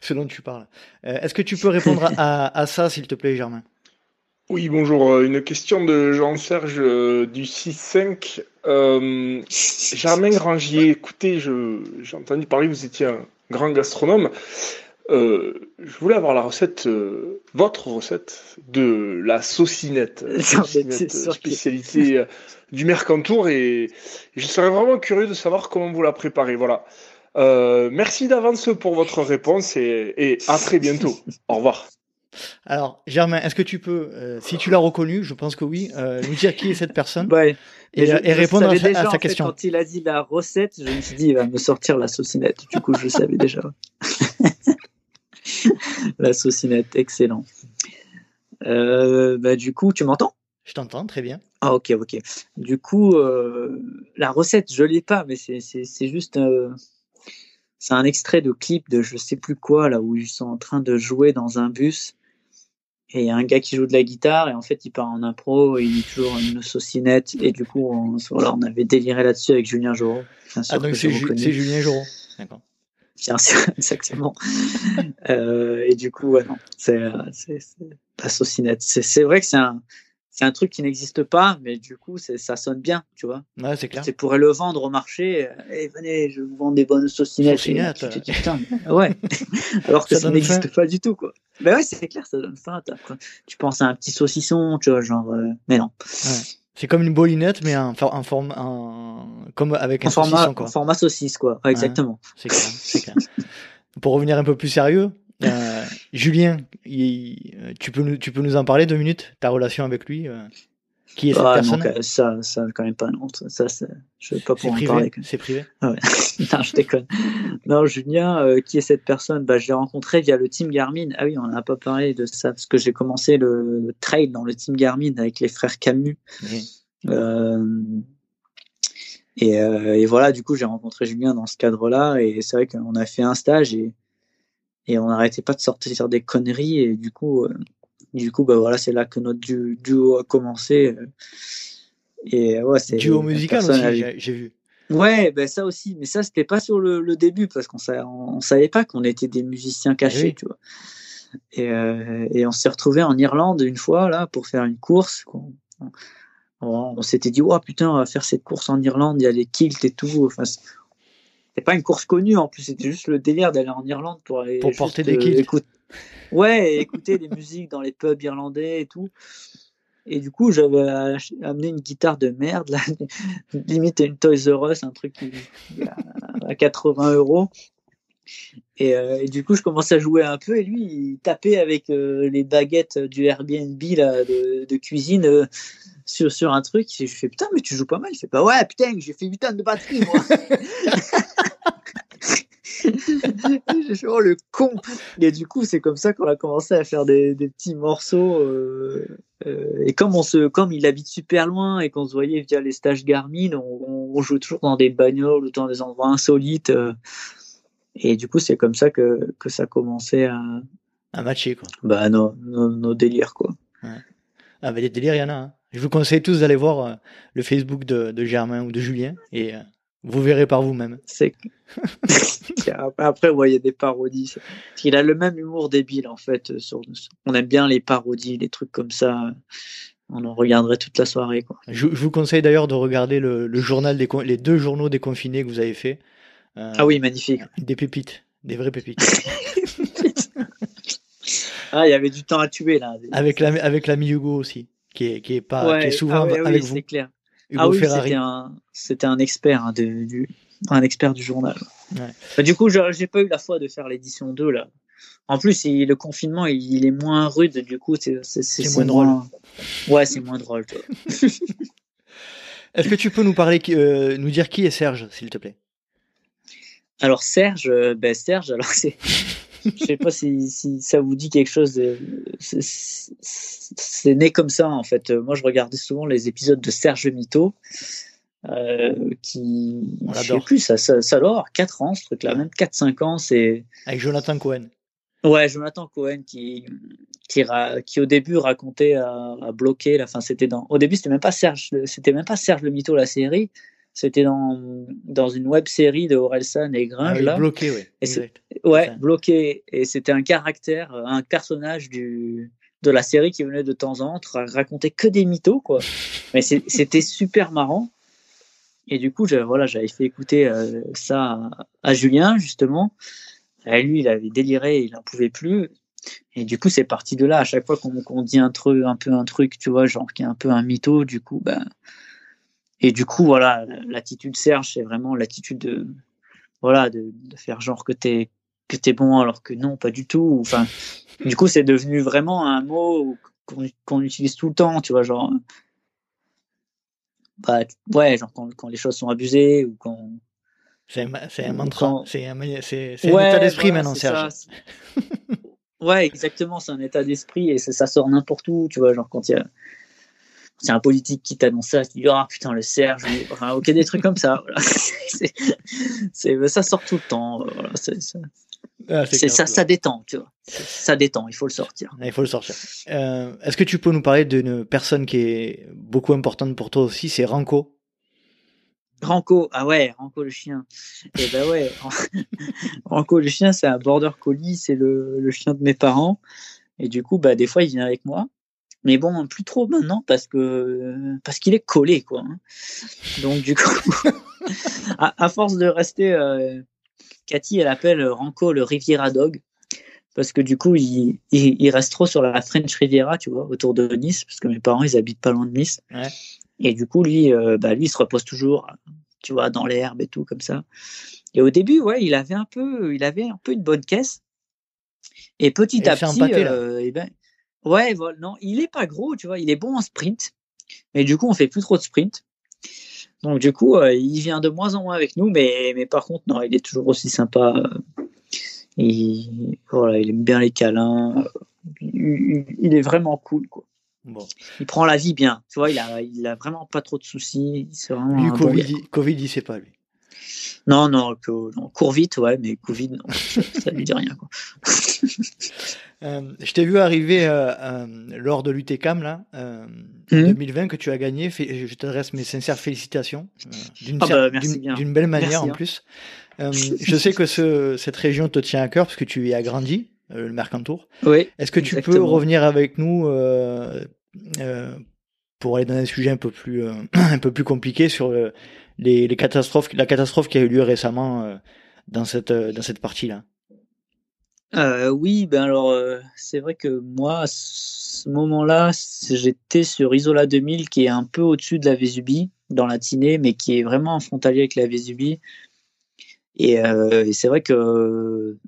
ce dont tu parles. Euh, est-ce que tu peux répondre à, à ça s'il te plaît Germain? Oui, bonjour. Euh, une question de Jean-Serge euh, du 6-5. Euh, Germain Grangier, écoutez, j'ai entendu parler, vous étiez un grand gastronome. Euh, je voulais avoir la recette, votre recette de la saucinette, spécialité du Mercantour, et je serais vraiment curieux de savoir comment vous la préparez. Voilà. merci d'avance pour votre réponse et, et à très bientôt. Au revoir. Alors, Germain, est-ce que tu peux, euh, si tu l'as reconnu, je pense que oui, euh, nous dire qui est cette personne ouais. et, répondre à, sa question. quand il a dit la recette, je me suis dit, il va me sortir la saucinette. Du coup, je savais déjà. la saucinette, excellent. Euh, bah, du coup, tu m'entends? Je t'entends, très bien. Ah, ok, ok. Du coup, la recette, je l'ai pas, mais c'est juste c'est un extrait de clip de je sais plus quoi là où ils sont en train de jouer dans un bus et il y a un gars qui joue de la guitare et en fait il part en impro et il est toujours une saucinette et du coup on, voilà, on avait déliré là-dessus avec Julien Joro. Ah donc c'est Julien Joro. D'accord. Bien sûr, exactement. euh, et du coup, ouais, non, c'est la saucinette. C'est vrai que c'est un, c'est un truc qui n'existe pas, mais du coup, ça sonne bien, tu vois. Ouais, c'est clair. Tu pourrais le vendre au marché. Et venez, je vous vends des bonnes saucinettes. Saucinettes. ouais. Alors que ça, n'existe pas du tout, quoi. Mais ouais, c'est clair, ça donne faim. Tu penses à un petit saucisson, tu vois, genre, euh, mais non. C'est comme une bolinette, mais un, un comme avec un, format, saucisson, quoi. Un format saucisse, quoi. exactement. c'est clair, c'est clair. Pour revenir un peu plus sérieux, euh, Julien, tu, peux nous, tu peux nous en parler deux minutes Ta relation avec lui euh, Qui est cette personne? Ça, ça, quand même pas, non. Ça, je vais pas pouvoir en parler. C'est privé ah ouais. Non, je déconne. Non, Julien, euh, qui est cette personne? Bah, Je l'ai rencontré via le team Garmin. Ah oui, on n'a pas parlé de ça, parce que j'ai commencé le, trail dans le team Garmin avec les frères Camus. et, et, voilà, du coup, j'ai rencontré Julien dans ce cadre-là, et c'est vrai qu'on a fait un stage, et et on n'arrêtait pas de sortir des conneries et du coup euh, du coup bah voilà c'est là que notre duo a commencé euh. et ouais c'est duo musical aussi j'ai vu. Ouais ben ça aussi mais ça c'était pas sur le, début parce qu'on on, savait pas qu'on était des musiciens eh cachés tu vois. Et, euh, et on s'est retrouvé en Irlande une fois là pour faire une course on, on, s'était dit oh putain on va faire cette course en Irlande il y a les kilts et tout enfin c'était pas une course connue en plus, c'était juste le délire d'aller en Irlande pour aller pour porter des kills. Écouter... Ouais, écouter des musiques dans les pubs irlandais et tout. Et du coup, j'avais amené une guitare de merde, là, limite une Toys R Us, un truc à 80 euros. Euh, et, du coup, je commençais à jouer un peu et lui, il tapait avec euh, les baguettes du Airbnb là, de, cuisine euh, sur, sur un truc. je fais putain, mais tu joues pas mal. Il fait pas ouais, putain, j'ai fait 8 tonnes de batterie moi. j'ai fait oh le con. Et du coup, c'est comme ça qu'on a commencé à faire des, des petits morceaux. et comme, on se, comme il habite super loin et qu'on se voyait via les stages Garmin, on, on, joue toujours dans des bagnoles ou dans des endroits insolites. Et du coup, c'est comme ça que, que ça commençait à. À matcher, quoi. Bah, nos, nos, délires, quoi. Ouais. Ah, bah, les délires, il y en a. Hein. Je vous conseille tous d'aller voir euh, le Facebook de, de, Germain ou de Julien et euh, vous verrez par vous-même. C'est. Après, il y a des parodies. Il a le même humour débile, en fait. Sur... On aime bien les parodies, les trucs comme ça. On en regarderait toute la soirée, quoi. Je, je vous conseille d'ailleurs de regarder le, le journal des les deux journaux déconfinés que vous avez fait. Euh, ah oui, magnifique. Des pépites, des vraies pépites. Ah, il y avait du temps à tuer là. Avec la avec l'ami Hugo aussi, qui est qui est pas qui est souvent ah avec oui, vous. C'est clair. Hugo ah oui, Ferrari. c'était un un expert hein, de, du un expert du journal. Ouais. Bah, du coup, je- j'ai pas eu la foi de faire l'édition 2 là. En plus, il- le confinement, il, il est moins rude, du coup, c'est c'est moins drôle. Ouais, c'est moins drôle. Est-ce que tu peux nous parler, euh, nous dire qui est Serge, s'il te plaît? Alors Serge, euh, ben Serge, alors c'est, je sais pas si, si ça vous dit quelque chose. de- c'est- né comme ça en fait. Moi, je regardais souvent les épisodes de Serge Mito, euh, qui, On l'adore. plus, ça, ça, ça doit avoir 4 ans ce truc-là, Ouais. même 4-5 ans. C'est Avec Jonathan Cohen. ouais, Jonathan Cohen qui qui, au début racontait à, à bloquer. Enfin, c'était dans. Au début, c'était même pas Serge, c'était même pas Serge le Mito la série. C'était dans dans une web série de Orelsan et Ah Gringe là. bloqué, oui. Et c'est- Exact. Ouais, Enfin. bloqué. Et c'était un caractère, un personnage du, de la série qui venait de temps en temps ra- raconter que des mythos, quoi. Mais c'était super marrant. Et du coup, j'avais voilà, j'avais fait écouter euh, ça à, à Julien, justement. Et lui, il avait déliré, il n'en pouvait plus. Et du coup, c'est parti de là. À chaque fois qu'on qu'on dit un truc, un peu un truc, tu vois, genre qui est un peu un mytho, du coup, ben. Et du coup, voilà, l'attitude Serge, c'est vraiment l'attitude de, voilà, de, de faire genre que t'es que t'es bon alors que non, pas du tout. Enfin, du coup, c'est devenu vraiment un mot qu'on utilise tout le temps, tu vois, genre. Bah, ouais, genre quand, quand les choses sont abusées ou quand. C'est un, mantra. quand- C'est un, c'est, Ouais, un état d'esprit voilà, maintenant, Serge. ça. ouais, exactement, c'est un état d'esprit et ça sort n'importe où, tu vois, genre quand il y a. C'est un politique qui t'annonce ça, tu dis ah putain le Serge, enfin ok des trucs comme ça, voilà. c'est- ça sort tout le temps, euh, voilà, c'est, Ah, ça, ça détend, tu vois, ça détend, il faut le sortir. Il faut le sortir. Euh, est-ce que tu peux nous parler d'une personne qui est beaucoup importante pour toi aussi C'est Ranco. Ranco, ah ouais, Ranco le chien. Et ben ouais, Ranco le chien, c'est un border collie, c'est le, le chien de mes parents. Et du coup, bah des fois, il vient avec moi. Mais bon, plus trop maintenant parce que parce qu'il est collé, quoi. hein. Donc du coup, à, à force de rester, euh, Cathy, elle appelle Ranco le Riviera Dog parce que du coup, il, il, il reste trop sur la French Riviera, tu vois, autour de Nice, parce que mes parents, ils habitent pas loin de Nice. Ouais. Et du coup, lui, euh, bah, lui, il se repose toujours, tu vois, dans l'herbe et tout comme ça. Et au début, ouais, il avait un peu, il avait un peu une bonne caisse. Et petit à petit, pâté, euh, eh ben, ouais, voilà, non, il est pas gros, tu vois, il est bon en sprint. Mais du coup, on fait plus trop de sprint. Donc du coup, euh, il vient de moins en moins avec nous, mais, mais par contre, non, il est toujours aussi sympa. euh, Il, voilà, il aime bien les câlins. euh, Il, est vraiment cool, quoi. Bon. Il prend la vie bien. Tu vois, il a, il a vraiment pas trop de soucis. Vraiment Lui, bon Covid, gars. il, Covid, il sait pas, lui. Non, non, non, court vite, ouais, mais Covid, non, ça, ça lui dit rien, quoi. Euh, je t'ai vu arriver euh, euh, lors de l'UTCAM, là, euh, Mhm. 2020, que tu as gagné. Je t'adresse mes sincères félicitations. d'une Ah bah, belle manière, Merci, en hein. plus. Je sais que ce, cette région te tient à cœur, parce que tu y as grandi, le Mercantour. Oui. Est-ce que tu peux revenir avec nous pour aller dans un sujet un peu plus un peu plus compliqué sur euh, les, catastrophes la catastrophe qui a eu lieu récemment euh, dans cette euh, dans cette partie là Euh, oui, ben alors, c'est vrai que moi, à ce moment-là, j'étais sur Isola 2000, qui est un peu au-dessus de la Vésubie, dans la Tinée, mais qui est vraiment en frontalier avec la Vésubie. Et, c'est vrai que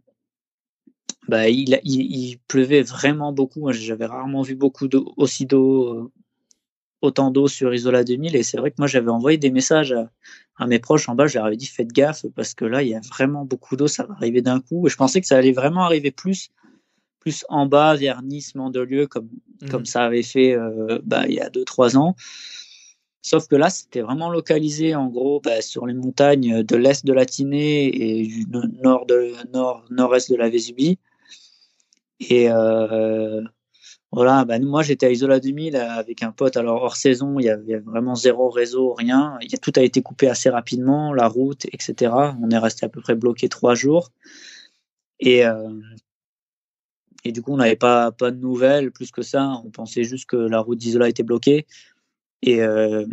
bah, il, pleuvait vraiment beaucoup. J'avais rarement vu beaucoup d'eau, aussi d'eau, autant d'eau sur Isola 2000. Et c'est vrai que moi, j'avais envoyé des messages à, à mes proches en bas. Je leur avais dit faites gaffe parce que là, il y a vraiment beaucoup d'eau. Ça va arriver d'un coup. Et je pensais que ça allait vraiment arriver plus, plus en bas vers Nice, Mandelieu, comme, comme ça avait fait euh, bah, il y a 2-3 ans. Sauf que là, c'était vraiment localisé en gros bah, sur les montagnes de l'est de la Tinée et du no- nord de nord nord-est de la Vésubie. Et euh, voilà, bah, moi j'étais à Isola 2000 avec un pote. Alors hors saison, il y avait vraiment zéro réseau, rien. Tout a été coupé assez rapidement, la route, etc. On est resté à peu près bloqué trois jours. Et euh, et du coup, on n'avait pas, pas de nouvelles plus que ça. On pensait juste que la route d'Isola était bloquée. Et euh,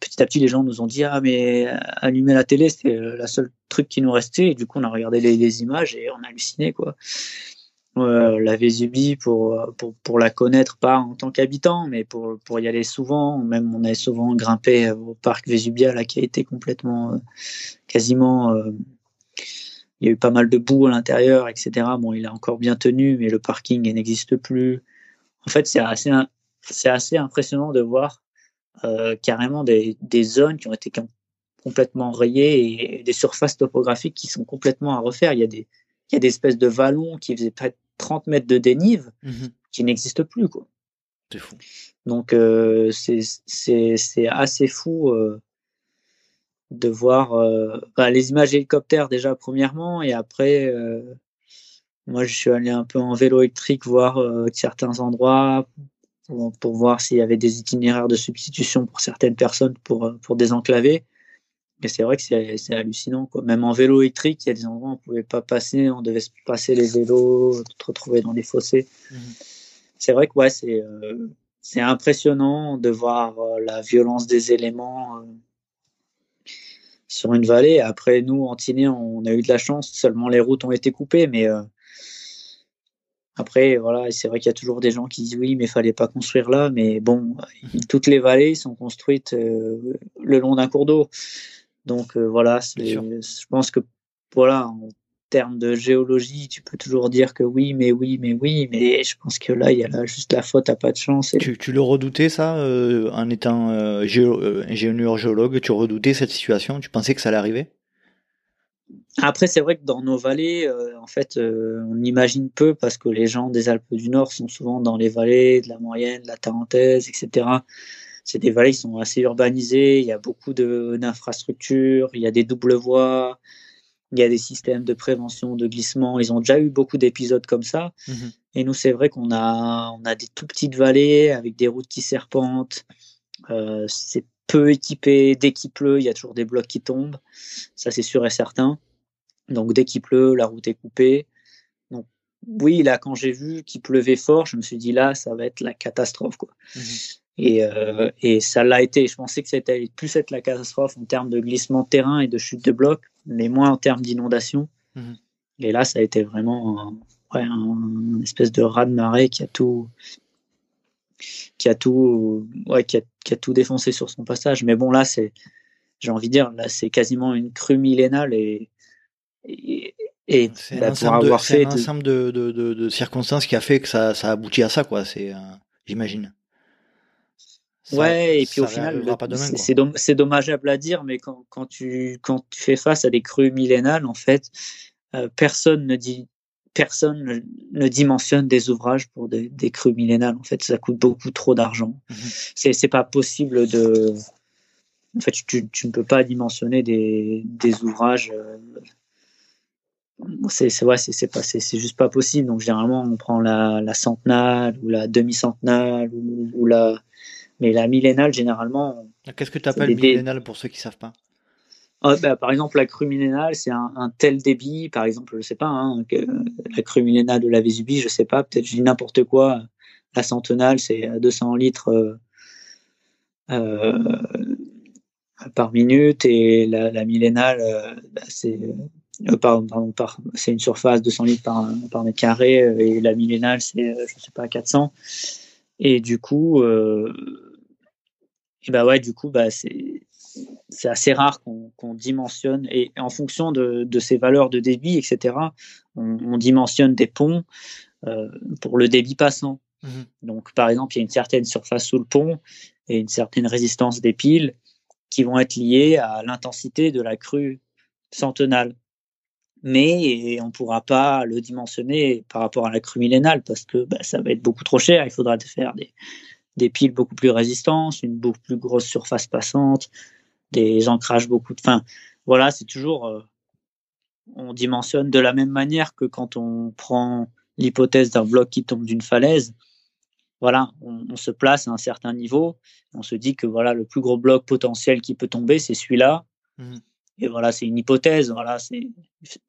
petit à petit, les gens nous ont dit Ah, mais allumer la télé, c'était la seule truc qui nous restait. Et du coup, on a regardé les, les images et on a halluciné, quoi. Euh, la Vésubie pour, pour, pour la connaître, pas en tant qu'habitant, mais pour, pour y aller souvent. Même on a souvent grimpé au parc Vésubia, là, qui a été complètement, euh, quasiment, euh, il y a eu pas mal de boue à l'intérieur, etc. Bon, il a encore bien tenu, mais le parking n'existe plus. En fait, c'est assez, c'est assez impressionnant de voir carrément des, des zones qui ont été complètement rayées et des surfaces topographiques qui sont complètement à refaire. Il y a des, il y a des espèces de vallons qui faisaient 30 mètres de dénive Mhm. qui n'existent plus. Quoi. C'est fou. Donc euh, c'est c'est- c'est assez fou euh, de voir euh, bah, les images hélicoptères déjà premièrement et après moi je suis allé un peu en vélo électrique voir certains endroits pour, pour voir s'il y avait des itinéraires de substitution pour certaines personnes pour, pour désenclaver. Mais c'est vrai que c'est hallucinant. Quoi. Même en vélo électrique, il y a des endroits où on pouvait pas passer, on devait se passer les vélos, se retrouver dans les fossés. Mhm. C'est vrai que ouais, c'est euh, impressionnant de voir euh, la violence des éléments euh, sur une vallée. Après, nous, en Tinée, on a eu de la chance, seulement les routes ont été coupées, mais euh, après, voilà, c'est vrai qu'il y a toujours des gens qui disent oui, mais il fallait pas construire là. Mais bon, toutes les vallées sont construites euh, le long d'un cours d'eau. Donc euh, voilà, je pense que voilà, en termes de géologie, tu peux toujours dire que oui, mais oui, mais oui, mais je pense que là, il y a là juste la faute à pas de chance. Et... Tu, tu le redoutais ça euh, en étant euh, géo- ingénieur géologue Tu redoutais cette situation? Tu pensais que ça allait arriver Après, c'est vrai que dans nos vallées, euh, en fait, euh, on imagine peu parce que les gens des Alpes du Nord sont souvent dans les vallées de la Moyenne, de la Tarentaise, etc. C'est des vallées qui sont assez urbanisées. Il y a beaucoup d'infrastructures. Il y a des doubles voies. Il y a des systèmes de prévention de glissement. Ils ont déjà eu beaucoup d'épisodes comme ça. Mhm. Et nous, c'est vrai qu'on a, on a des tout petites vallées avec des routes qui serpentent. Euh, c'est peu équipé. Dès qu'il pleut, il y a toujours des blocs qui tombent. Ça, c'est sûr et certain. Donc, dès qu'il pleut, la route est coupée. Donc, oui, là, quand j'ai vu qu'il pleuvait fort, je me suis dit là, ça va être la catastrophe, quoi. Mhm. Et, euh, et ça l'a été. Je pensais que c'était plus être la catastrophe en termes de glissement de terrain et de chute de blocs, mais moins en termes d'inondation. Mhm. Et là, ça a été vraiment un, ouais, un, espèce de raz de marée qui a tout, qui a tout, ouais, qui a, qui a tout défoncé sur son passage. Mais bon, là, c'est, j'ai envie de dire, là, c'est quasiment une crue millénale et, et, et C'est bah, un pour ensemble, de, avoir fait un ensemble de, de, de, de circonstances qui a fait que ça, ça aboutit à ça, quoi. C'est, euh, j'imagine. Ça- Ouais, et puis au final, c'est- c'est dommageable à dire, mais quand, quand, tu, quand tu fais face à des crues millénales, en fait, euh, personne ne dit, personne ne, ne dimensionne des ouvrages pour des, des crues millénales. En fait, ça coûte beaucoup trop d'argent. Mhm. C'est c'est pas possible de. En fait, tu, tu ne peux pas dimensionner des, des ouvrages. euh, C'est ouais, c'est pas juste pas possible. Donc généralement, on prend la, la centenale ou la demi-centenale ou, ou la mais la millénale, généralement, Qu'est-ce que tu appelles des- des- millénal pour ceux qui savent pas? Ah, bah, par exemple, la crue millénale, c'est un, un tel débit, par exemple, je sais pas, hein, que la crue millénale de la Vésubie, je sais pas, peut-être je dis n'importe quoi. La centenale, c'est 200 litres euh, euh, par minute et la, la millénale, euh, bah, c'est pardon, pardon, par, c'est une surface de 100 litres par, par mètre carré et la millénale, c'est, je sais pas, 400. Et du coup, euh, bah ouais, du coup, bah c'est c'est assez rare qu'on dimensionne et en fonction de, de ces valeurs de débit, etc. On, on dimensionne des ponts euh, pour le débit passant. Mhm. Donc, par exemple, il y a une certaine surface sous le pont et une certaine résistance des piles qui vont être liées à l'intensité de la crue centenale. Mais on ne pourra pas le dimensionner par rapport à la crue millénale parce que bah, ça va être beaucoup trop cher. Il faudra faire des, des piles beaucoup plus résistantes, une beaucoup plus grosse surface passante, des ancrages beaucoup de. Enfin, voilà, c'est toujours. euh, on dimensionne de la même manière que quand on prend l'hypothèse d'un bloc qui tombe d'une falaise. Voilà, on, on se place à un certain niveau. On se dit que voilà, le plus gros bloc potentiel qui peut tomber, c'est celui-là. Mhm. Et voilà, c'est une hypothèse. Voilà, c'est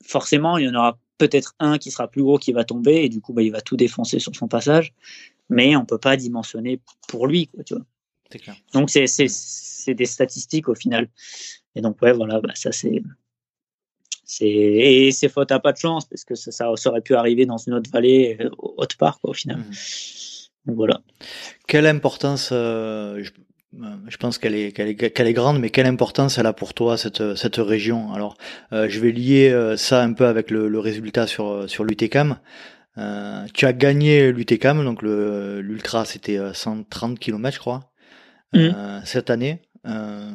forcément il y en aura peut-être un qui sera plus gros qui va tomber et du coup bah, il va tout défoncer sur son passage. Mais on peut pas dimensionner pour lui, quoi, tu vois. C'est clair. Donc c'est c'est c'est des statistiques au final. Et donc ouais voilà, bah, ça c'est et c'est faute à pas de chance parce que ça, ça, aurait pu arriver dans une autre vallée haute part quoi, au final. Mhm. Donc voilà. Quelle importance, je, je, pense qu'elle est, qu'elle est, qu'elle est grande, mais quelle importance elle a pour toi cette, cette région? Alors, je vais lier ça un peu avec le, le résultat sur sur l'UTCAM. Euh, tu as gagné l'UTCAM, donc l'ultra c'était 130 km je crois, euh, cette année. Euh,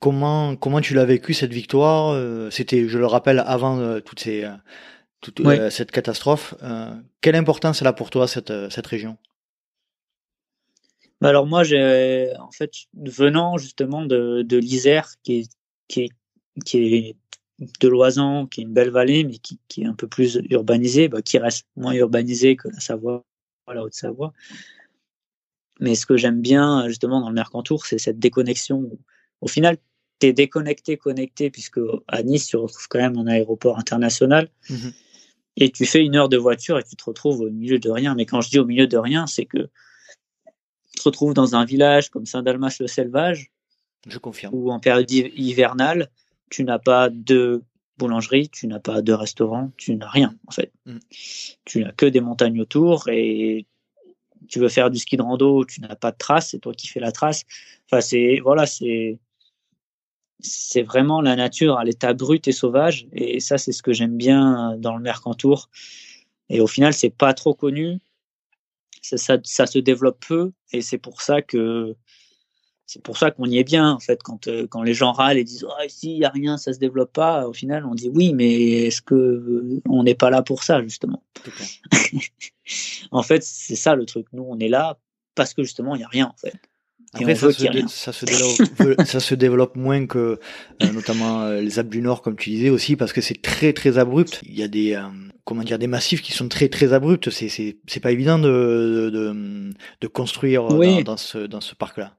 comment comment tu l'as vécu cette victoire C'était, je le rappelle, avant toutes ces toute cette catastrophe. quelle importance elle a pour toi cette cette région? Bah, alors moi, j'ai en fait venant justement de, de l'Isère, qui est, qui est, qui est de Loisan, qui est une belle vallée, mais qui, qui est un peu plus urbanisée, bah, qui reste moins urbanisée que la Savoie, la Haute-Savoie. Mais ce que j'aime bien justement dans le Mercantour, c'est cette déconnexion. Au final, tu es déconnecté, connecté, puisque à Nice, tu retrouves quand même un aéroport international. Mhm. Et tu fais une heure de voiture et tu te retrouves au milieu de rien. Mais quand je dis au milieu de rien, c'est que tu te retrouves dans un village comme Saint-Dalmas-le-Selvage. Je confirme. Ou en période hivernale, tu n'as pas de boulangerie, tu n'as pas de restaurant, tu n'as rien en fait. Mm. Tu n'as que des montagnes autour et tu veux faire du ski de rando, tu n'as pas de trace, c'est toi qui fais la trace. Enfin c'est voilà, c'est c'est vraiment la nature à l'état brut et sauvage et ça c'est ce que j'aime bien dans le Mercantour. Et au final, c'est pas trop connu. Ça, ça, ça, se développe peu et c'est pour ça que c'est pour ça qu'on y est bien en fait quand euh, quand les gens râlent et disent oh, ici il y a rien ça se développe pas au final on dit oui mais est-ce que on n'est pas là pour ça justement? En fait c'est ça le truc nous on est là parce que justement il y a rien en fait après, ça se, ça, se développe, ça se développe moins que euh, notamment euh, les Alpes du Nord, comme tu disais aussi, parce que c'est très très abrupt. Il y a des comment dire des massifs qui sont très très abrupts. C'est c'est pas évident de de, de construire dans, dans, ce dans ce parc là.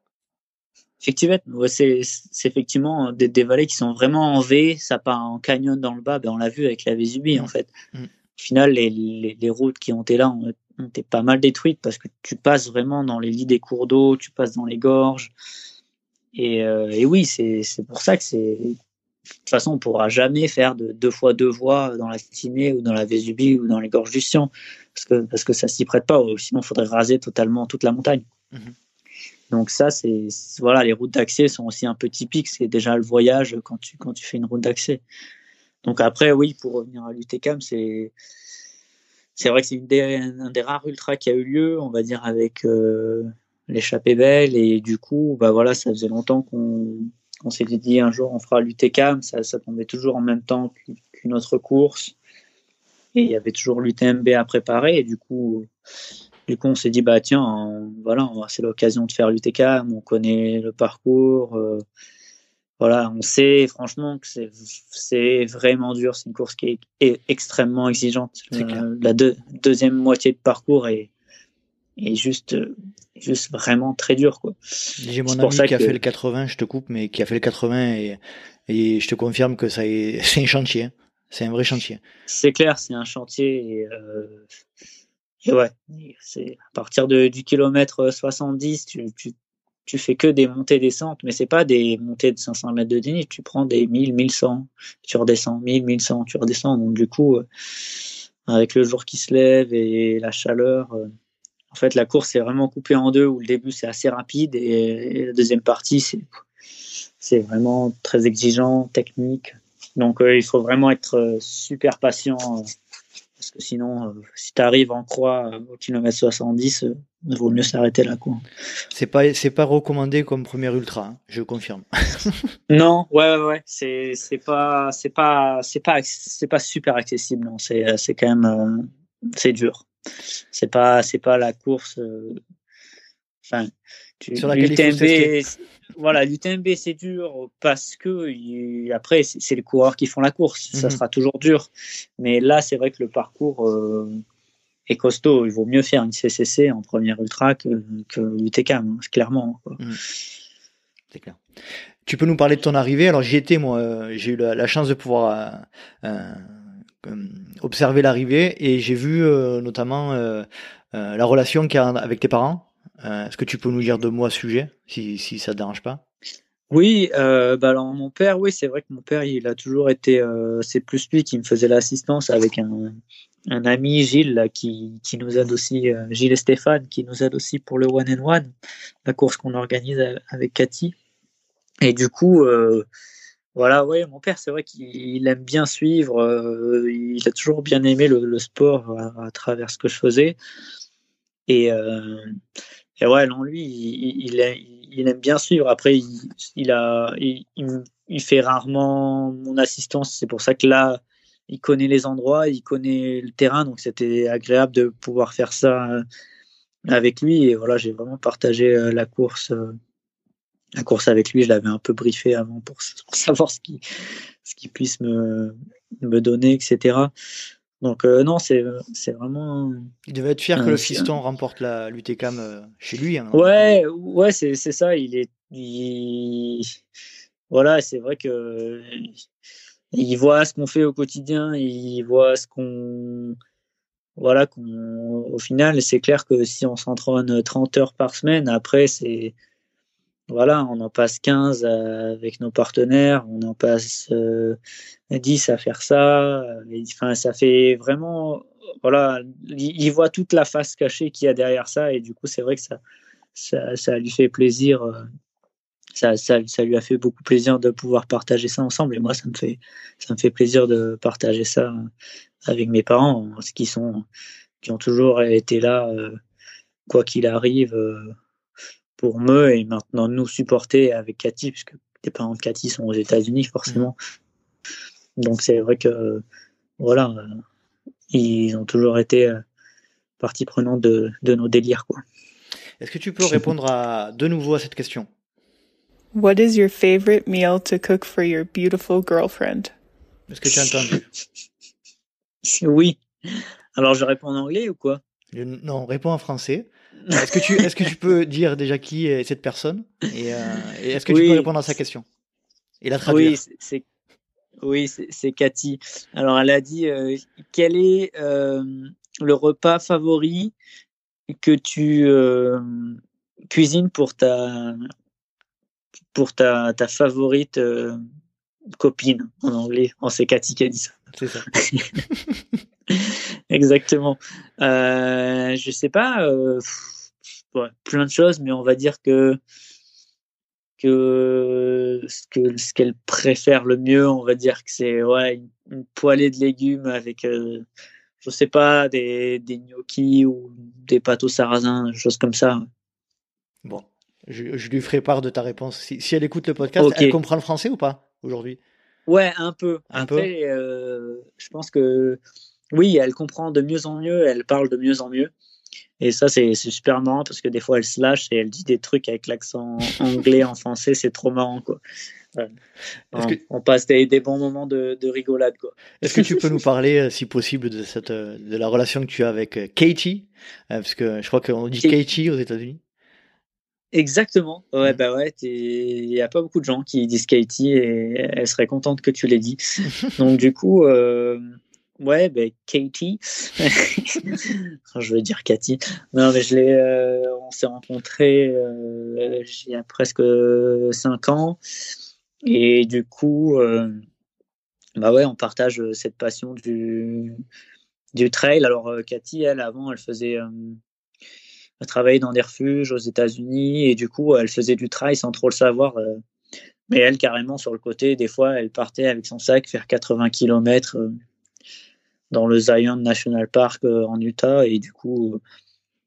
Effectivement, c'est effectivement des, vallées qui sont vraiment en V, ça part en canyon dans le bas, ben on l'a vu avec la Vésubie en mmh. fait. Mmh. Au final, les, les, routes qui ont été là ont, été pas mal détruites parce que tu passes vraiment dans les lits des cours d'eau, tu passes dans les gorges. Et, euh, et oui, c'est pour ça que c'est. De toute façon, on pourra jamais faire de deux fois deux voies dans la Tinée ou dans la Vésubie ou dans les gorges du Sion parce que, parce que ça s'y prête pas. Sinon, il faudrait raser totalement toute la montagne. Mmh. Donc ça, c'est voilà, les routes d'accès sont aussi un peu typiques. C'est déjà le voyage quand tu quand tu fais une route d'accès. Donc après, oui, pour revenir à l'UTCAM, c'est c'est vrai que c'est un des rares ultras qui a eu lieu, on va dire avec euh, l'échappée belle et du coup, bah voilà, ça faisait longtemps qu'on on s'était dit un jour on fera l'UTCAM, ça, ça tombait toujours en même temps qu'une autre course et il y avait toujours l'UTMB à préparer et du coup du coup, on s'est dit, bah tiens, voilà, c'est l'occasion de faire l'UTK, on connaît le parcours. Euh, voilà, on sait franchement que c'est vraiment dur. C'est une course qui est, extrêmement exigeante. Euh, la deuxième moitié de parcours est, est juste, juste vraiment très dur. J'ai mon ami qui a fait le 80, je te coupe, mais qui a fait le 80 et, et je te confirme que c'est un chantier. Hein. C'est un vrai chantier. C'est clair, c'est un chantier. Et, euh, et ouais, c'est à partir de, du kilomètre 70, tu, tu, tu fais que des montées descentes, mais c'est pas des montées de 500 mètres de dénivelé, tu prends des 1000, 1100, tu redescends, 1000, 1100, tu redescends. Donc du coup, euh, avec le jour qui se lève et la chaleur, euh, en fait la course est vraiment coupée en deux, où le début c'est assez rapide et, la deuxième partie c'est c'est vraiment très exigeant, technique. Donc euh, il faut vraiment être super patient que sinon, euh, si tu arrives en croix euh, au kilomètre 70, euh, il vaut mieux s'arrêter là. Quoi. C'est pas, c'est pas recommandé comme premier ultra, hein, je confirme. non, ouais, ouais, ouais. C'est, c'est pas, c'est pas, c'est pas, c'est pas super accessible. Non, c'est, c'est quand même, c'est dur. C'est pas, c'est pas la course. Enfin, tu, Sur l'UTMB, voilà, l'UTMB c'est dur parce que après c'est les coureurs qui font la course, ça mhm. sera toujours dur. Mais là, c'est vrai que le parcours euh, est costaud. Il vaut mieux faire une CCC en première ultra que, que l'UTCAM, clairement. Mhm. C'est clair. Tu peux nous parler de ton arrivée? Alors j'y étais moi, euh, j'ai eu la, chance de pouvoir euh, observer l'arrivée et j'ai vu notamment la relation qu'il y a avec tes parents. Euh, est-ce que tu peux nous dire deux mots à ce sujet, si, si ça te dérange pas? Oui, euh, bah alors mon père, oui, c'est vrai que mon père, il a toujours été, euh, c'est plus lui qui me faisait l'assistance avec un, un ami Gilles qui, qui nous aide aussi, Gilles et Stéphane, qui nous aide aussi pour le One and One, la course qu'on organise avec Cathy. Et du coup, voilà, ouais, mon père, c'est vrai qu'il aime bien suivre, il a toujours bien aimé le, sport à, travers ce que je faisais. Et, et ouais, non, lui, il, aime bien suivre. Après, il, a, il, fait rarement mon assistance. C'est pour ça que là, il connaît les endroits, il connaît le terrain, donc c'était agréable de pouvoir faire ça euh, avec lui. Et voilà, j'ai vraiment partagé euh, la course, euh, la course avec lui. Je l'avais un peu briefé avant pour, savoir ce qui, ce qu'il puisse me donner, etc. Donc euh, non, c'est c'est vraiment. Il devait être fier que le fiston remporte la l'UTCAM euh, chez lui. Hein. Ouais, ouais, c'est c'est ça. Il est, il... voilà, c'est vrai que il voit ce qu'on fait au quotidien, il voit ce qu'on, voilà, qu'on, au final, c'est clair que si on s'entraîne 30 heures par semaine, après c'est voilà, on en passe 15 avec nos partenaires, on en passe euh, 10 à faire ça. Et, enfin, ça fait vraiment, voilà, il, voit toute la face cachée qu'il y a derrière ça, et du coup, c'est vrai que ça, ça, ça, lui fait plaisir. Ça, ça, ça, lui a fait beaucoup plaisir de pouvoir partager ça ensemble, et moi, ça me fait, ça me fait plaisir de partager ça avec mes parents, qui sont, qui ont toujours été là, euh, quoi qu'il arrive pour me et maintenant nous supporter avec Cathy, puisque les parents de Cathy sont aux États-Unis forcément. Donc c'est vrai que voilà, ils ont toujours été partie prenante de, de nos délires quoi. Est-ce que tu peux répondre à de nouveau à cette question? What is your favorite meal to cook for your beautiful girlfriend? Est-ce que tu as entendu? Oui. Alors je réponds en anglais ou quoi? Non, réponds en français. Est-ce que, tu, est-ce que tu peux dire déjà qui est cette personne Et, euh, et est-ce que oui. tu peux répondre à sa question Et la traduire? Oui, c'est, oui, c'est, Cathy. Alors, elle a dit euh, quel est euh, le repas favori que tu euh, cuisines pour ta, pour ta, ta favorite copine? En anglais oh, C'est Cathy qui a dit ça. C'est ça. Exactement. Je sais pas, ouais, plein de choses, mais on va dire que que ce que ce qu'elle préfère le mieux, on va dire que c'est ouais une, une, poêlée de légumes avec euh, je sais pas des des gnocchis ou des pâtes au sarrasin, des choses comme ça. Bon, je, je, lui ferai part de ta réponse. Si, si elle écoute le podcast, okay. elle comprend le français ou pas aujourd'hui? Ouais, un peu. Un Après, peu? euh, je pense que oui, elle comprend de mieux en mieux, elle parle de mieux en mieux. Et ça, c'est super marrant parce que des fois, elle se lâche et elle dit des trucs avec l'accent anglais en français, c'est trop marrant, quoi. Ouais. On, que... on, passe des, des, bons moments de, de rigolade, quoi. Est-ce que tu peux nous parler, euh, si possible, de cette, de la relation que tu as avec euh, Katie? Parce que je crois qu'on dit Katie aux États-Unis. Exactement. Ouais, mmh. bah ouais, il y a pas beaucoup de gens qui disent Katie et elle serait contente que tu l'aies dit. Donc, du coup, euh, Ouais, ben Katie. je veux dire Cathy. Non, mais je l'ai. Euh, on s'est rencontrés euh, il y a presque cinq ans, et du coup, euh, bah ouais, on partage cette passion du du trail. Alors Cathy, elle, avant, elle faisait. elle travaillait dans des refuges aux États-Unis et du coup, elle faisait du trail sans trop le savoir. mais elle, carrément, sur le côté, des fois, elle partait avec son sac faire 80 km dans le Zion National Park euh, en Utah et du coup,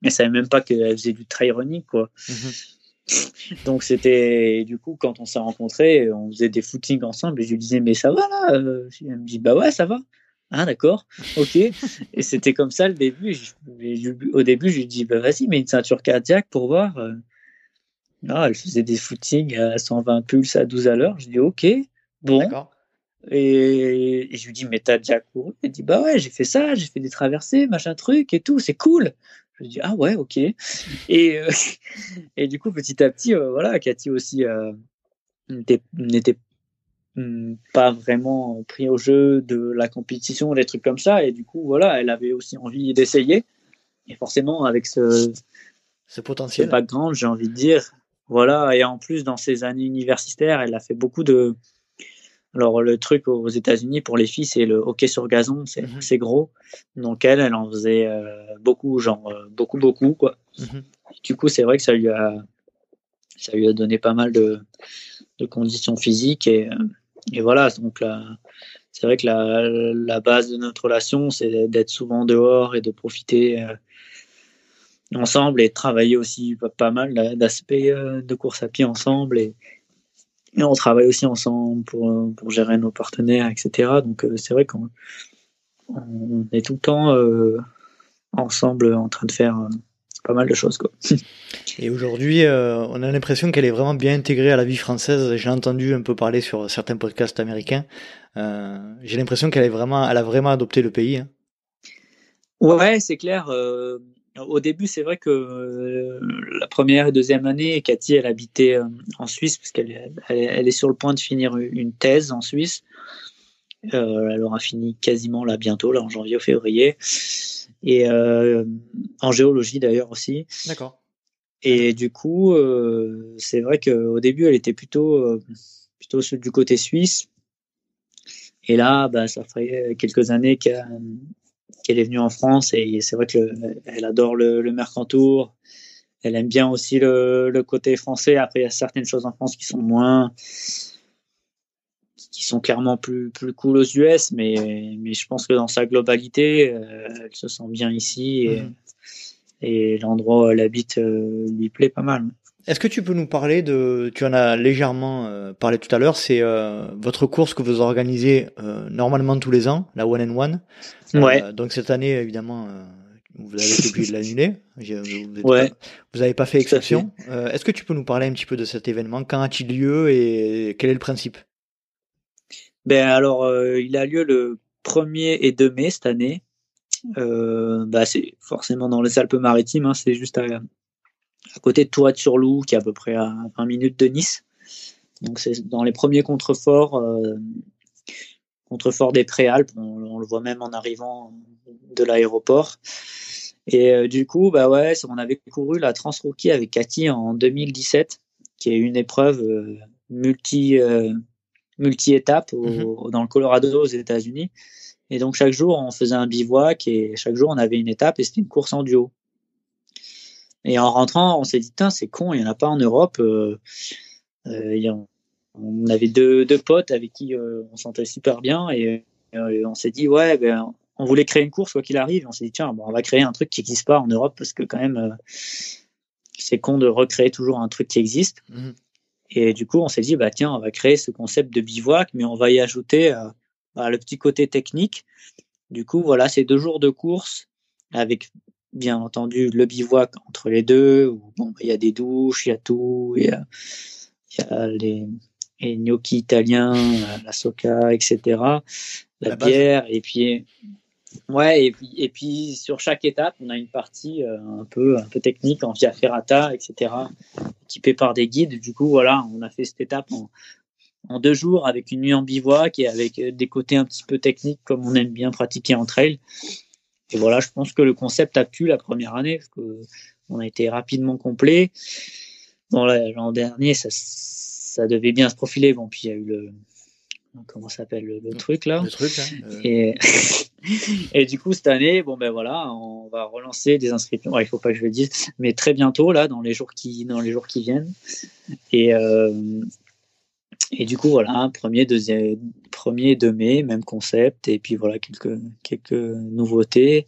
elle savait même pas qu'elle faisait du trail running quoi. Mm-hmm. Donc c'était du coup quand on s'est rencontrés, on faisait des footings ensemble et je lui disais mais ça va là Elle me dit bah ouais ça va. Ah d'accord, ok. et c'était comme ça le début. au début je lui dis bah vas-y mets une ceinture cardiaque pour voir. Ah, elle faisait des footings à 120 pulses à 12 à l'heure. Je dis ok, bon. Et, et, je lui dis, mais t'as déjà couru? Elle dit, bah ouais, j'ai fait ça, j'ai fait des traversées, machin truc et tout, c'est cool. Je lui dis, ah ouais, ok. Et, euh, et du coup, petit à petit, euh, voilà, Cathy aussi euh, n'était pas vraiment pris au jeu de la compétition, des trucs comme ça. Et du coup, voilà, elle avait aussi envie d'essayer. Et forcément, avec ce, ce potentiel, ce background, j'ai envie de dire, voilà, et en plus, dans ses années universitaires, elle a fait beaucoup de. Alors, le truc aux États-Unis pour les filles, c'est le hockey sur gazon, c'est Mhm. gros. Donc, elle, elle en faisait euh, beaucoup, genre euh, beaucoup, beaucoup, quoi. Mhm. Du coup, c'est vrai que ça lui a, ça lui a donné pas mal de, de conditions physiques et, euh, et voilà. Donc là, c'est vrai que la, la base de notre relation, c'est d'être souvent dehors et de profiter euh, ensemble et de travailler aussi pas, pas mal d'a- d'aspects de course à pied ensemble et, et on travaille aussi ensemble pour, pour gérer nos partenaires, etc. Donc euh, c'est vrai qu'on on est tout le temps euh, ensemble en train de faire euh, pas mal de choses. Quoi. Et aujourd'hui, euh, on a l'impression qu'elle est vraiment bien intégrée à la vie française. J'ai entendu un peu parler sur certains podcasts américains. Euh, J'ai l'impression qu'elle est vraiment, elle a vraiment adopté le pays. hein. Ouais, c'est clair. euh, au début, c'est vrai que euh, la première et deuxième année, Cathy, elle habitait euh, en Suisse parce qu'elle est- elle, est- elle est sur le point de finir une thèse en Suisse. Euh, elle aura fini quasiment là bientôt, là en janvier ou février. Et en géologie d'ailleurs aussi. D'accord. Et du coup, c'est vrai qu'au début, elle était plutôt, du côté suisse. Et là, bah, ça ferait quelques années qu'elle qu'elle est venue en France et c'est vrai que le- elle adore le, le Mercantour. Elle aime bien aussi le, le côté français. Après, il y a certaines choses en France qui sont moins, qui sont clairement plus, plus cool aux US, mais, mais je pense que dans sa globalité, euh, elle se sent bien ici et, Mhm. et l'endroit où elle habite euh, lui plaît pas mal. Est-ce que tu peux nous parler de, tu en as légèrement euh, parlé tout à l'heure, c'est euh, votre course que vous organisez euh, normalement tous les ans, la One and One. Euh, Ouais. donc cette année, évidemment, vous avez été obligé de l'annuler. Vous Ouais. pas- n'avez pas fait exception. Est-ce que tu peux nous parler un petit peu de cet événement? Quand a-t-il lieu et quel est le principe? Ben alors, il a lieu le 1er et 2 mai cette année. Bah, c'est forcément dans les Alpes-Maritimes, hein, c'est juste à, à côté de Tourette-sur-Loup, qui est à peu près à 20 minutes de Nice. Donc c'est dans les premiers contreforts, euh, contreforts des Préalpes. On, on le voit même en arrivant de l'aéroport. Et euh, du coup, bah ouais, on avait couru la Transrookie avec Cathy en 2017, qui est une épreuve euh, multi multi-étapes au- dans le Colorado aux États-Unis. Et donc chaque jour, on faisait un bivouac et chaque jour, on avait une étape et c'était une course en duo. Et en rentrant, on s'est dit, c'est con, il n'y en a pas en Europe. Euh, euh, on avait deux, deux potes avec qui euh, on sentait super bien et on s'est dit, ouais, ben, on voulait créer une course quoi qu'il arrive. On s'est dit, tiens, bon, on va créer un truc qui n'existe pas en Europe parce que quand même, c'est con de recréer toujours un truc qui existe. Mhm. Et du coup, on s'est dit, bah tiens, on va créer ce concept de bivouac, mais on va y ajouter bah, le petit côté technique. Du coup, voilà, c'est deux jours de course avec, bien entendu, le bivouac entre les deux. où, bon, il y a des douches, il y a tout, il y a, il y a les, les gnocchis italiens, euh, la soca, etc. La, La base. bière, et puis Ouais, et puis, et puis sur chaque étape, on a une partie euh, un peu un peu technique en via ferrata, etc. équipée par des guides. Du coup, voilà, on a fait cette étape en, en deux jours avec une nuit en bivouac et avec euh, des côtés un petit peu techniques comme on aime bien pratiquer en trail. Et voilà, je pense que le concept a plu la première année parce que on a été rapidement complet. Bon, l'an dernier, ça, ça devait bien se profiler. Bon, puis il y a eu le comment s'appelle le, le truc là. Le truc, là euh, Et, et du coup, cette année, bon ben voilà, on va relancer des inscriptions. Ouais, il faut pas que je le dise, mais très bientôt là, dans les jours qui, dans les jours qui viennent. Et euh, et du coup, voilà, premier, deuxième, premier 2 mai, même concept. Et puis voilà, quelques quelques nouveautés.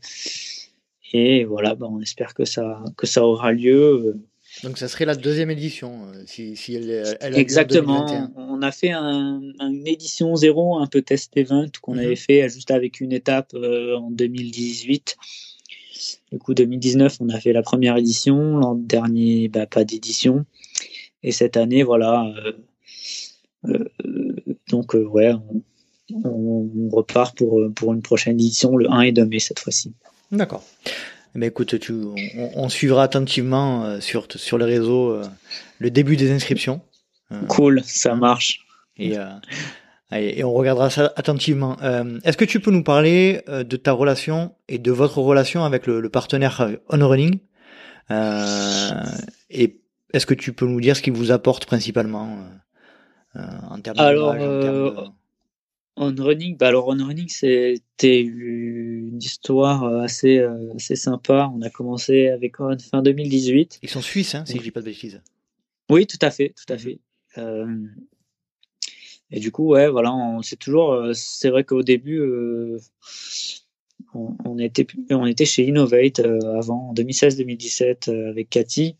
Et voilà, ben, on espère que ça que ça aura lieu. Donc ça serait la deuxième édition, euh, si, si elle, elle a lieu en Exactement. 2021. On a fait un, un- une édition zéro, un peu test event qu'on Mhm. avait fait juste avec une étape euh, en 2018. Du coup, 2019, on a fait la première édition. L'an dernier, bah, pas d'édition. Et cette année, voilà. euh, euh, donc, euh, ouais, on, repart pour, euh, pour une prochaine édition, le 1 et 2 mai cette fois-ci. D'accord. Eh ben, écoute, tu, on, on suivra attentivement euh, sur, sur les réseaux euh, le début des inscriptions. Euh, Cool, ça marche. et, euh, et, on regardera ça attentivement. Euh, Est-ce que tu peux nous parler euh, de ta relation et de votre relation avec le, le partenaire euh, On Running? Euh, Et est-ce que tu peux nous dire ce qui vous apporte principalement en termes Alors, termes de- On running, bah alors on running, c'était une histoire assez, euh, assez sympa. On a commencé avec On fin 2018. Ils sont suisses, hein, si je dis pas de bêtises. Oui, tout à fait, tout à fait. Euh, et du coup, ouais, voilà, on- c'est toujours, euh, c'est vrai qu'au début, euh, on, on était, on était chez Innovate euh, avant, en 2016-2017, euh, avec Cathy.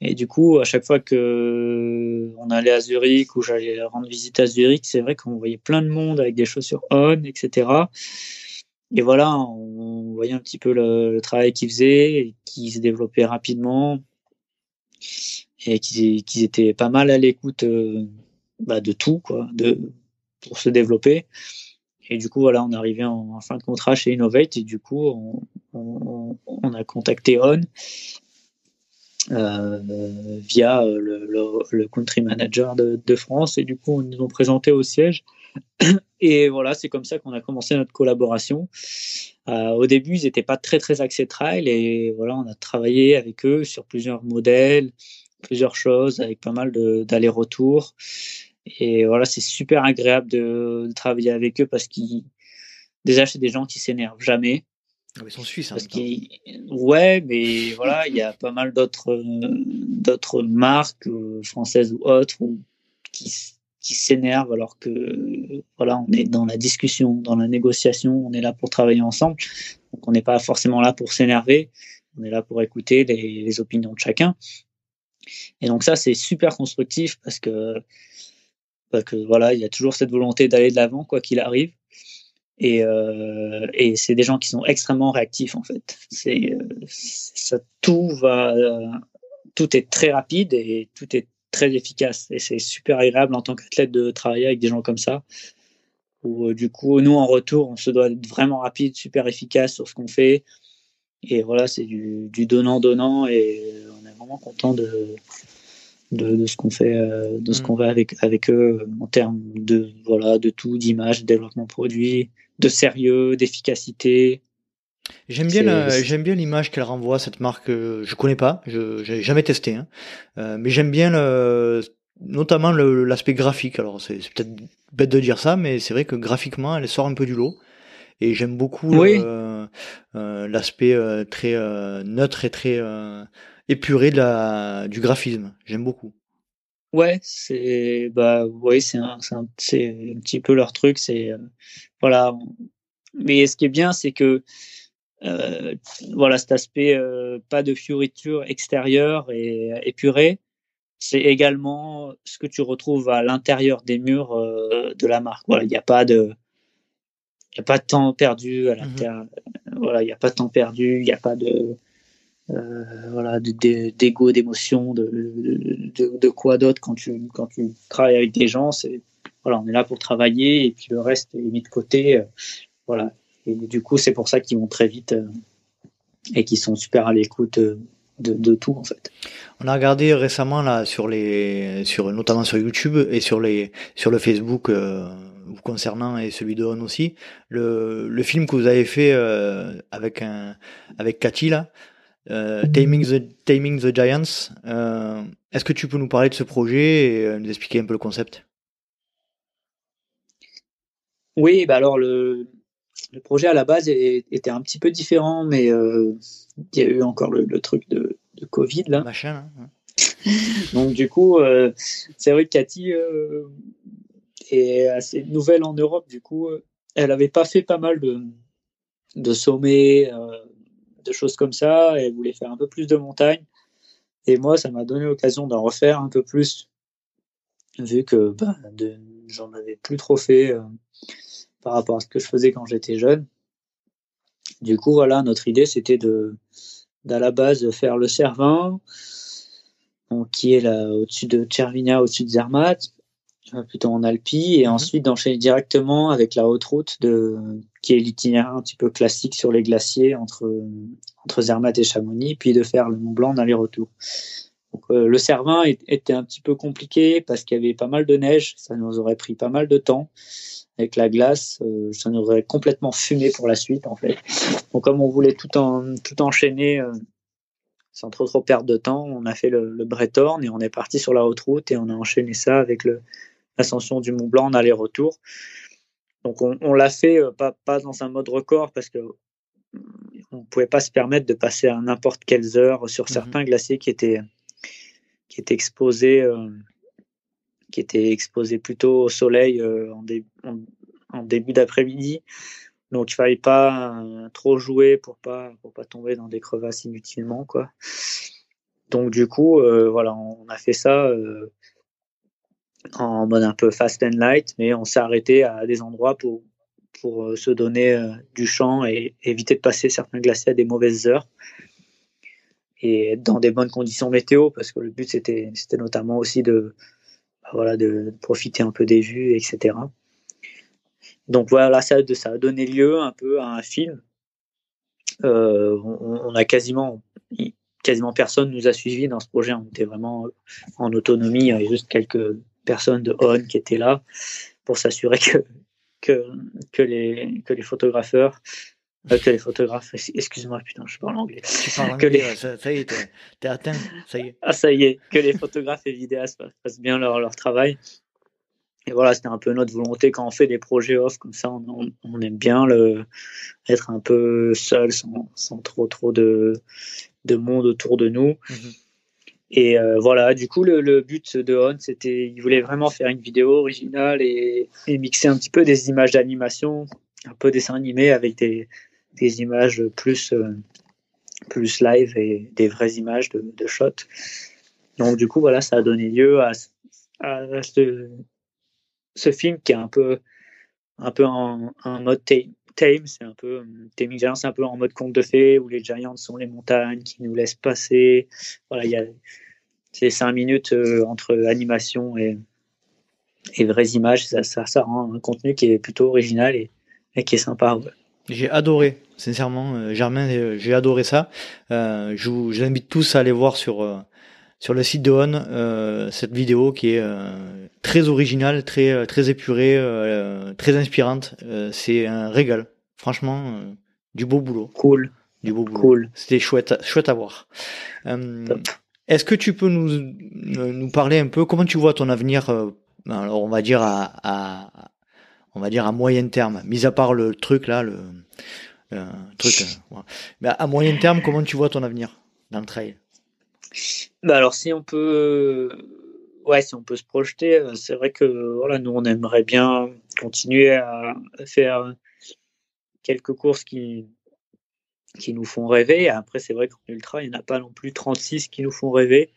Et du coup, à chaque fois que on allait à Zurich ou j'allais rendre visite à Zurich, c'est vrai qu'on voyait plein de monde avec des chaussures on, etc. Et voilà, on voyait un petit peu le, travail qu'ils faisaient, et qui se développait rapidement et qu'ils qu'ils étaient pas mal à l'écoute euh, bah, de tout, quoi, de, pour se développer. Et du coup, voilà, on arrivé en, en fin de contrat chez Innovate et du coup, on, on, a contacté On euh, via euh, le, country manager de, France et du coup, ils nous ont présenté au siège. Et voilà, c'est comme ça qu'on a commencé notre collaboration. Euh, au début, ils n'étaient pas très très axés trail et voilà, on a travaillé avec eux sur plusieurs modèles, plusieurs choses, avec pas mal d'allers-retours. Et voilà, c'est super agréable de, de travailler avec eux parce qu'ils déjà c'est des gens qui s'énervent jamais. Ah, mais Ils sont suisses. Parce ouais, mais voilà, il y a pas mal d'autres euh, d'autres marques euh, françaises ou autres ou qui qui s'énervent alors que voilà, on est dans la discussion, dans la négociation, on est là pour travailler ensemble. Donc on n'est pas forcément là pour s'énerver, on est là pour écouter les, les opinions de chacun. Et donc ça c'est super constructif parce que parce que voilà, il y a toujours cette volonté d'aller de l'avant quoi qu'il arrive. Et, euh, et c'est des gens qui sont extrêmement réactifs en fait. C'est euh, ça, tout va, euh, tout est très rapide et tout est très efficace. Et c'est super agréable en tant qu'athlète de travailler avec des gens comme ça. Où du coup, nous en retour, on se doit être vraiment rapide, super efficace sur ce qu'on fait. Et voilà, c'est du, du donnant donnant et on est vraiment content de de, de ce qu'on fait, de ce Mm. qu'on va avec avec eux en termes de voilà de tout, d'image, de développement produit, de sérieux, d'efficacité. J'aime bien, j'aime bien l'image qu'elle renvoie cette marque. euh, Je connais pas, je j'ai jamais testé, hein. Euh, mais j'aime bien le, notamment l'aspect graphique. Alors c'est peut-être bête de dire ça, mais c'est vrai que graphiquement, elle sort un peu du lot. Et j'aime beaucoup Oui. euh, euh, l'aspect euh, très euh, neutre et très euh, épuré de la, du graphisme. J'aime beaucoup. Ouais, c'est bah ouais, c'est un, un, c'est un petit peu leur truc, c'est euh, voilà. Mais ce qui est bien, c'est que euh, voilà cet aspect euh, pas de fioriture extérieure et épurée, c'est également ce que tu retrouves à l'intérieur des murs de la marque. Voilà, il n'y a pas de il a pas de temps perdu à l'intérieur. Voilà, il n'y a pas de temps perdu, il n'y a pas de voilà de- de- d'ego, d'émotion, de, de, quoi d'autre quand tu quand tu travailles avec des gens, c'est voilà, on est là pour travailler et puis le reste est mis de côté, euh, voilà. Et du coup, c'est pour ça qu'ils vont très vite euh, et qu'ils sont super à l'écoute euh, de, de tout en fait. On a regardé récemment là sur les, sur notamment sur YouTube et sur les, sur le Facebook euh, concernant et celui de On aussi, le, le film que vous avez fait euh, avec un, avec Cathy là, euh, Taming the Taming the Giants. euh, Est-ce que tu peux nous parler de ce projet et euh, nous expliquer un peu le concept? Oui, bah alors le, le projet à la base était un petit peu différent, mais euh, il y a eu encore le, le truc de, de Covid là. Machin. hein. Donc du coup, euh, c'est vrai que Cathy euh, est assez nouvelle en Europe. Du coup, euh, elle avait pas fait pas mal de, de sommets, euh, de choses comme ça. Elle voulait faire un peu plus de montagne. Et moi, ça m'a donné l'occasion d'en refaire un peu plus, vu que de- j'en avais plus trop fait euh, par rapport à ce que je faisais quand j'étais jeune. Du coup, voilà, notre idée, c'était de, d'à la base faire le Cervin, donc, qui est là au-dessus de Cervinia, au-dessus de Zermatt, plutôt en Alpi, et Mhm. ensuite d'enchaîner directement avec la haute route de, qui est l'itinéraire un petit peu classique sur les glaciers entre, entre Zermatt et Chamonix, puis de faire le Mont Blanc en aller-retour. Euh, le Cervin était un petit peu compliqué parce qu'il y avait pas mal de neige, ça nous aurait pris pas mal de temps. Avec la glace, euh, ça nous aurait complètement fumé pour la suite en fait. Donc comme on voulait tout, en, tout enchaîner, euh, sans trop trop perdre de temps, on a fait le, le Bretorn et on est parti sur la haute route et on a enchaîné ça avec l'ascension du Mont Blanc en aller-retour. Donc on, on l'a fait euh, pas, pas dans un mode record parce que on ne pouvait pas se permettre de passer à n'importe quelles heures sur certains glaciers qui étaient, qui étaient exposés. Euh, qui étaient exposés plutôt au soleil euh, en, dé- en- en début d'après-midi. Donc il fallait pas euh, trop jouer pour pas pour pas tomber dans des crevasses inutilement quoi. Donc du coup euh, voilà on a fait ça euh, en mode un peu fast and light, mais on s'est arrêté à des endroits pour pour euh, se donner euh, du champ et éviter de passer certains glaciers à des mauvaises heures et être dans des bonnes conditions météo parce que le but c'était notamment aussi de bah, voilà de profiter un peu des vues etc. Donc voilà, ça, a donné lieu un peu à un film. Euh, on, a quasiment, quasiment personne nous a suivis dans ce projet. On était vraiment en autonomie. Il juste quelques personnes de ON qui étaient là pour s'assurer que, que, que, les, que les photographeurs, euh, que les photographes, excuse-moi, putain, je parle anglais. Tu parles anglais, les... ça, ça, y est, t'es atteint, ça y est. Ah, ça y est, que les photographes et vidéastes fassent bien leur, leur travail. Et voilà, c'était un peu notre volonté quand on fait des projets off comme ça, on, on aime bien le, être un peu seul, sans, sans trop trop de, de monde autour de nous. Mm -hmm. Et euh, voilà, du coup, le, but de On, c'était, il voulait vraiment faire une vidéo originale et, mixer un petit peu des images d'animation, un peu dessin animé avec des, images plus, euh, plus live et des vraies images de, shots. Donc, du coup, voilà, ça a donné lieu à, ce, film qui est un peu, un peu en, en tame, c'est un peu Giants, c'est un peu en mode conte de fées où les Giants sont les montagnes qui nous laissent passer. Voilà, il y a ces cinq minutes euh, entre animation et, vraies images, ça, ça, rend un contenu qui est plutôt original et, qui est sympa. J'ai adoré, sincèrement, euh, Germain, j'ai adoré ça. Euh, je vous invite tous à aller voir sur euh, sur le site de On euh, cette vidéo qui est euh, très originale, très très épurée, euh, très inspirante. c'est un régal, franchement, du beau boulot. Cool. Du beau boulot. Cool. C'était chouette, chouette à voir. Est-ce que tu peux nous nous parler un peu comment tu vois ton avenir Alors on va dire à, à on va dire à moyen terme, mis à part le truc là, le, le truc. Ouais. Mais à moyen terme, comment tu vois ton avenir dans le trail? Bah alors si on peut ouais si on peut se projeter c'est vrai que voilà nous on aimerait bien continuer à faire quelques courses qui qui nous font rêver. Après c'est vrai qu'en ultra il n'y en a pas non plus 36 qui nous font rêver.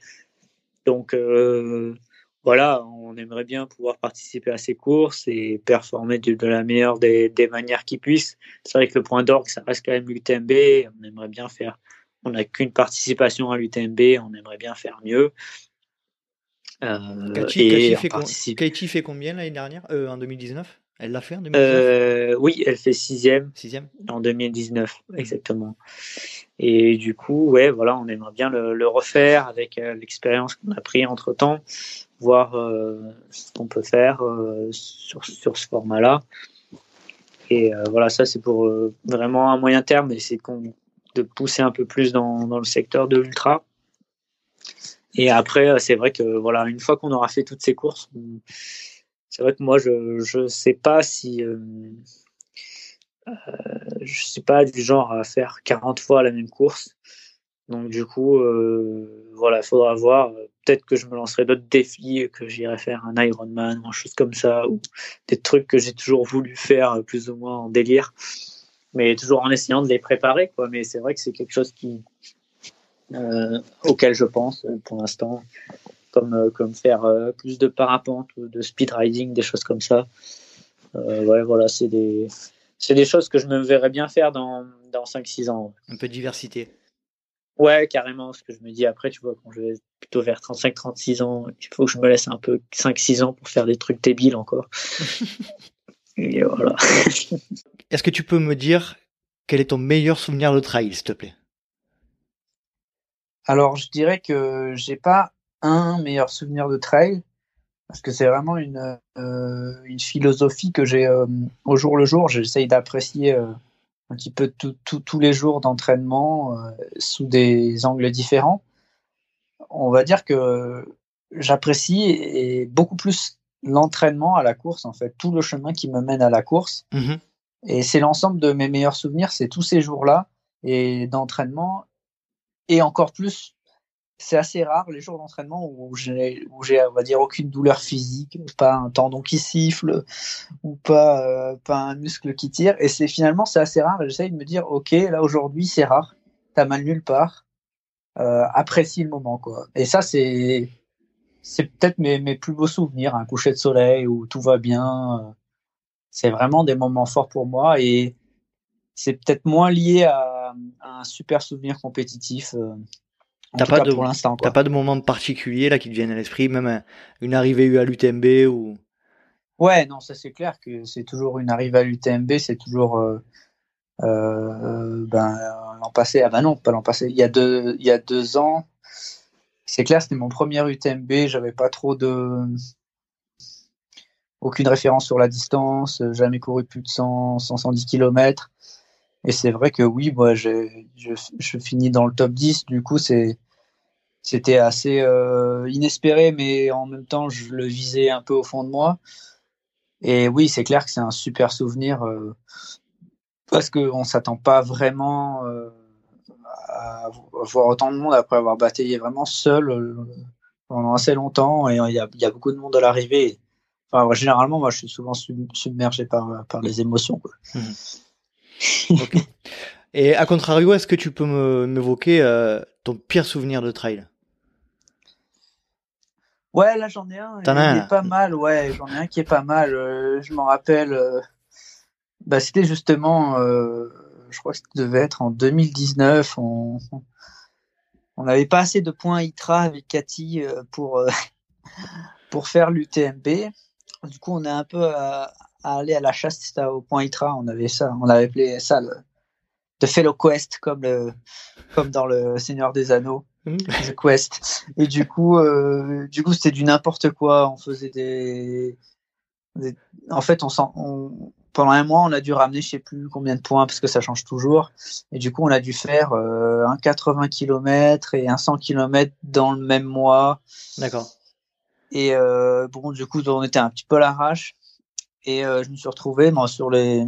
Donc euh, voilà on aimerait bien pouvoir participer à ces courses et performer de, de la meilleure des, des manières qui puissent. C'est vrai que le point d'orgue ça reste quand même l'UTMB on aimerait bien faire on n'a qu'une participation à l'UTMB, on aimerait bien faire mieux. Euh, Katie, fait, participe... Katie fait combien l'année dernière? Euh, En 2019 Elle l'a fait en 2019 euh, Oui, elle fait sixième, sixième. En 2019, exactement. Et du coup, ouais, voilà, on aimerait bien le, le refaire avec euh, l'expérience qu'on a pris entre temps, voir ce qu'on peut faire sur, sur ce format-là. Et voilà, ça c'est pour vraiment un moyen terme, et c'est qu'on de pousser un peu plus dans, le secteur de l'ultra. Et après, c'est vrai que voilà, une fois qu'on aura fait toutes ces courses, c'est vrai que moi, je je sais pas si euh, euh, je suis pas du genre à faire 40 fois la même course. Donc du coup, euh, voilà, il faudra voir. Peut-être que je me lancerai d'autres défis, que j'irai faire un Ironman, ou chose comme ça, ou des trucs que j'ai toujours voulu faire plus ou moins en délire mais toujours en essayant de les préparer quoi. Mais c'est vrai que c'est quelque chose qui euh, auquel je pense pour l'instant comme euh, comme faire euh, plus de parapente ou de speed riding des choses comme ça. Euh, ouais voilà c'est des c'est des choses que je me verrais bien faire dans dans 5 6 ans un peu de diversité. Ouais carrément ce que je me dis après tu vois quand je vais plutôt vers 35 36 ans il faut que je me laisse un peu 5 6 ans pour faire des trucs débiles encore. Et voilà est-ce que tu peux me dire quel est ton meilleur souvenir de trail, s'il te plaît? Alors, je dirais que j'ai pas un meilleur souvenir de trail parce que c'est vraiment une, euh, une philosophie que j'ai euh, au jour le jour. J'essaye d'apprécier euh, un petit peu tous les jours d'entraînement sous des angles différents. On va dire que j'apprécie et beaucoup plus l'entraînement à la course, en fait, tout le chemin qui me mène à la course. Mmh et c'est l'ensemble de mes meilleurs souvenirs, c'est tous ces jours-là et d'entraînement. Et encore plus, c'est assez rare les jours d'entraînement où j'ai, où j'ai, on va dire, aucune douleur physique, pas un tendon qui siffle ou pas, euh, pas un muscle qui tire. Et c'est finalement, c'est assez rare. J'essaye de me dire, ok, là aujourd'hui, c'est rare. T'as mal nulle part. Euh, apprécie le moment, quoi. Et ça, c'est, c'est peut-être mes, mes plus beaux souvenirs, un coucher de soleil où tout va bien. C'est vraiment des moments forts pour moi et c'est peut-être moins lié à, un super souvenir compétitif. Euh, T'as pas, de, pour l'instant, t'as pas de moment particulier là qui te vienne à l'esprit, même une arrivée à l'UTMB ou? Ouais, non, ça c'est clair que c'est toujours une arrivée à l'UTMB, c'est toujours euh, euh, ben, l'an passé. Ah ben non, pas l'an passé. Il y a deux, il y a deux ans, c'est clair, c'était mon premier UTMB. J'avais pas trop de. Aucune référence sur la distance, jamais couru plus de 100, 110 km. Et c'est vrai que oui, moi, je, finis dans le top 10. Du coup, c'était assez euh, inespéré, mais en même temps, je le visais un peu au fond de moi. Et oui, c'est clair que c'est un super souvenir euh, parce qu'on ne s'attend pas vraiment euh, à voir autant de monde après avoir bataillé vraiment seul euh, pendant assez longtemps et il y a, beaucoup de monde à l'arrivée. Enfin, généralement, moi, je suis souvent submergé par, par les émotions. Mmh. Et à contrario, est-ce que tu peux m'évoquer euh, ton pire souvenir de trail? Ouais, là j'en ai un. T'en as pas mal, ouais. J'en ai un qui est pas mal. Euh, je m'en rappelle. bah, c'était justement je crois que ça devait être en 2019. On on n'avait pas assez de points ITRA avec Cathy euh, pour euh, pour faire l'UTMB. Du coup, on est un peu à, aller à la chasse au point ITRA. On avait ça, on avait appelé ça le The Fellow Quest comme le comme dans le Seigneur des Anneaux. Mmh. The Quest. Et du coup, euh, du coup, c'était du n'importe quoi. On faisait des, en fait, on, on, pendant un mois, on a dû ramener je sais plus combien de points parce que ça change toujours. Et du coup, on a dû faire euh, un 80 km et un 100 km dans le même mois. D'accord. Et euh, bon, du coup, on était un petit peu à l'arrache. Et euh, je me suis retrouvé moi, sur les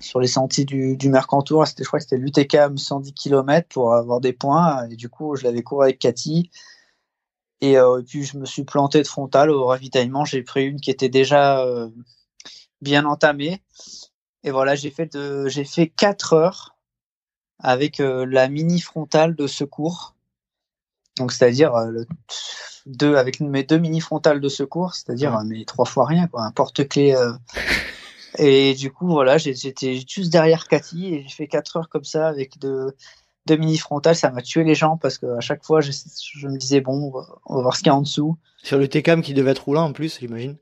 sur les sentiers du, du Mercantour. C'était, je crois que c'était l'UTCAM 110 km pour avoir des points. Et du coup, je l'avais couru avec Cathy. Et, et, puis, je me suis planté de frontal au ravitaillement. J'ai pris une qui était déjà bien entamé. Et voilà, j'ai fait de, j'ai fait quatre heures avec euh, la mini frontale de secours. Donc, c'est-à-dire euh, le deux avec mes deux mini frontales de secours, c'est-à-dire euh, mes trois fois rien, quoi, un porte-clés. Et du coup, voilà, j'étais juste derrière Cathy et j'ai fait quatre heures comme ça avec deux, deux mini frontales. Ça m'a tué les jambes parce que à chaque fois, je, je me disais bon, on va voir ce qu'il y a en dessous. Sur le TCAM qui devait être roulant en plus, j'imagine.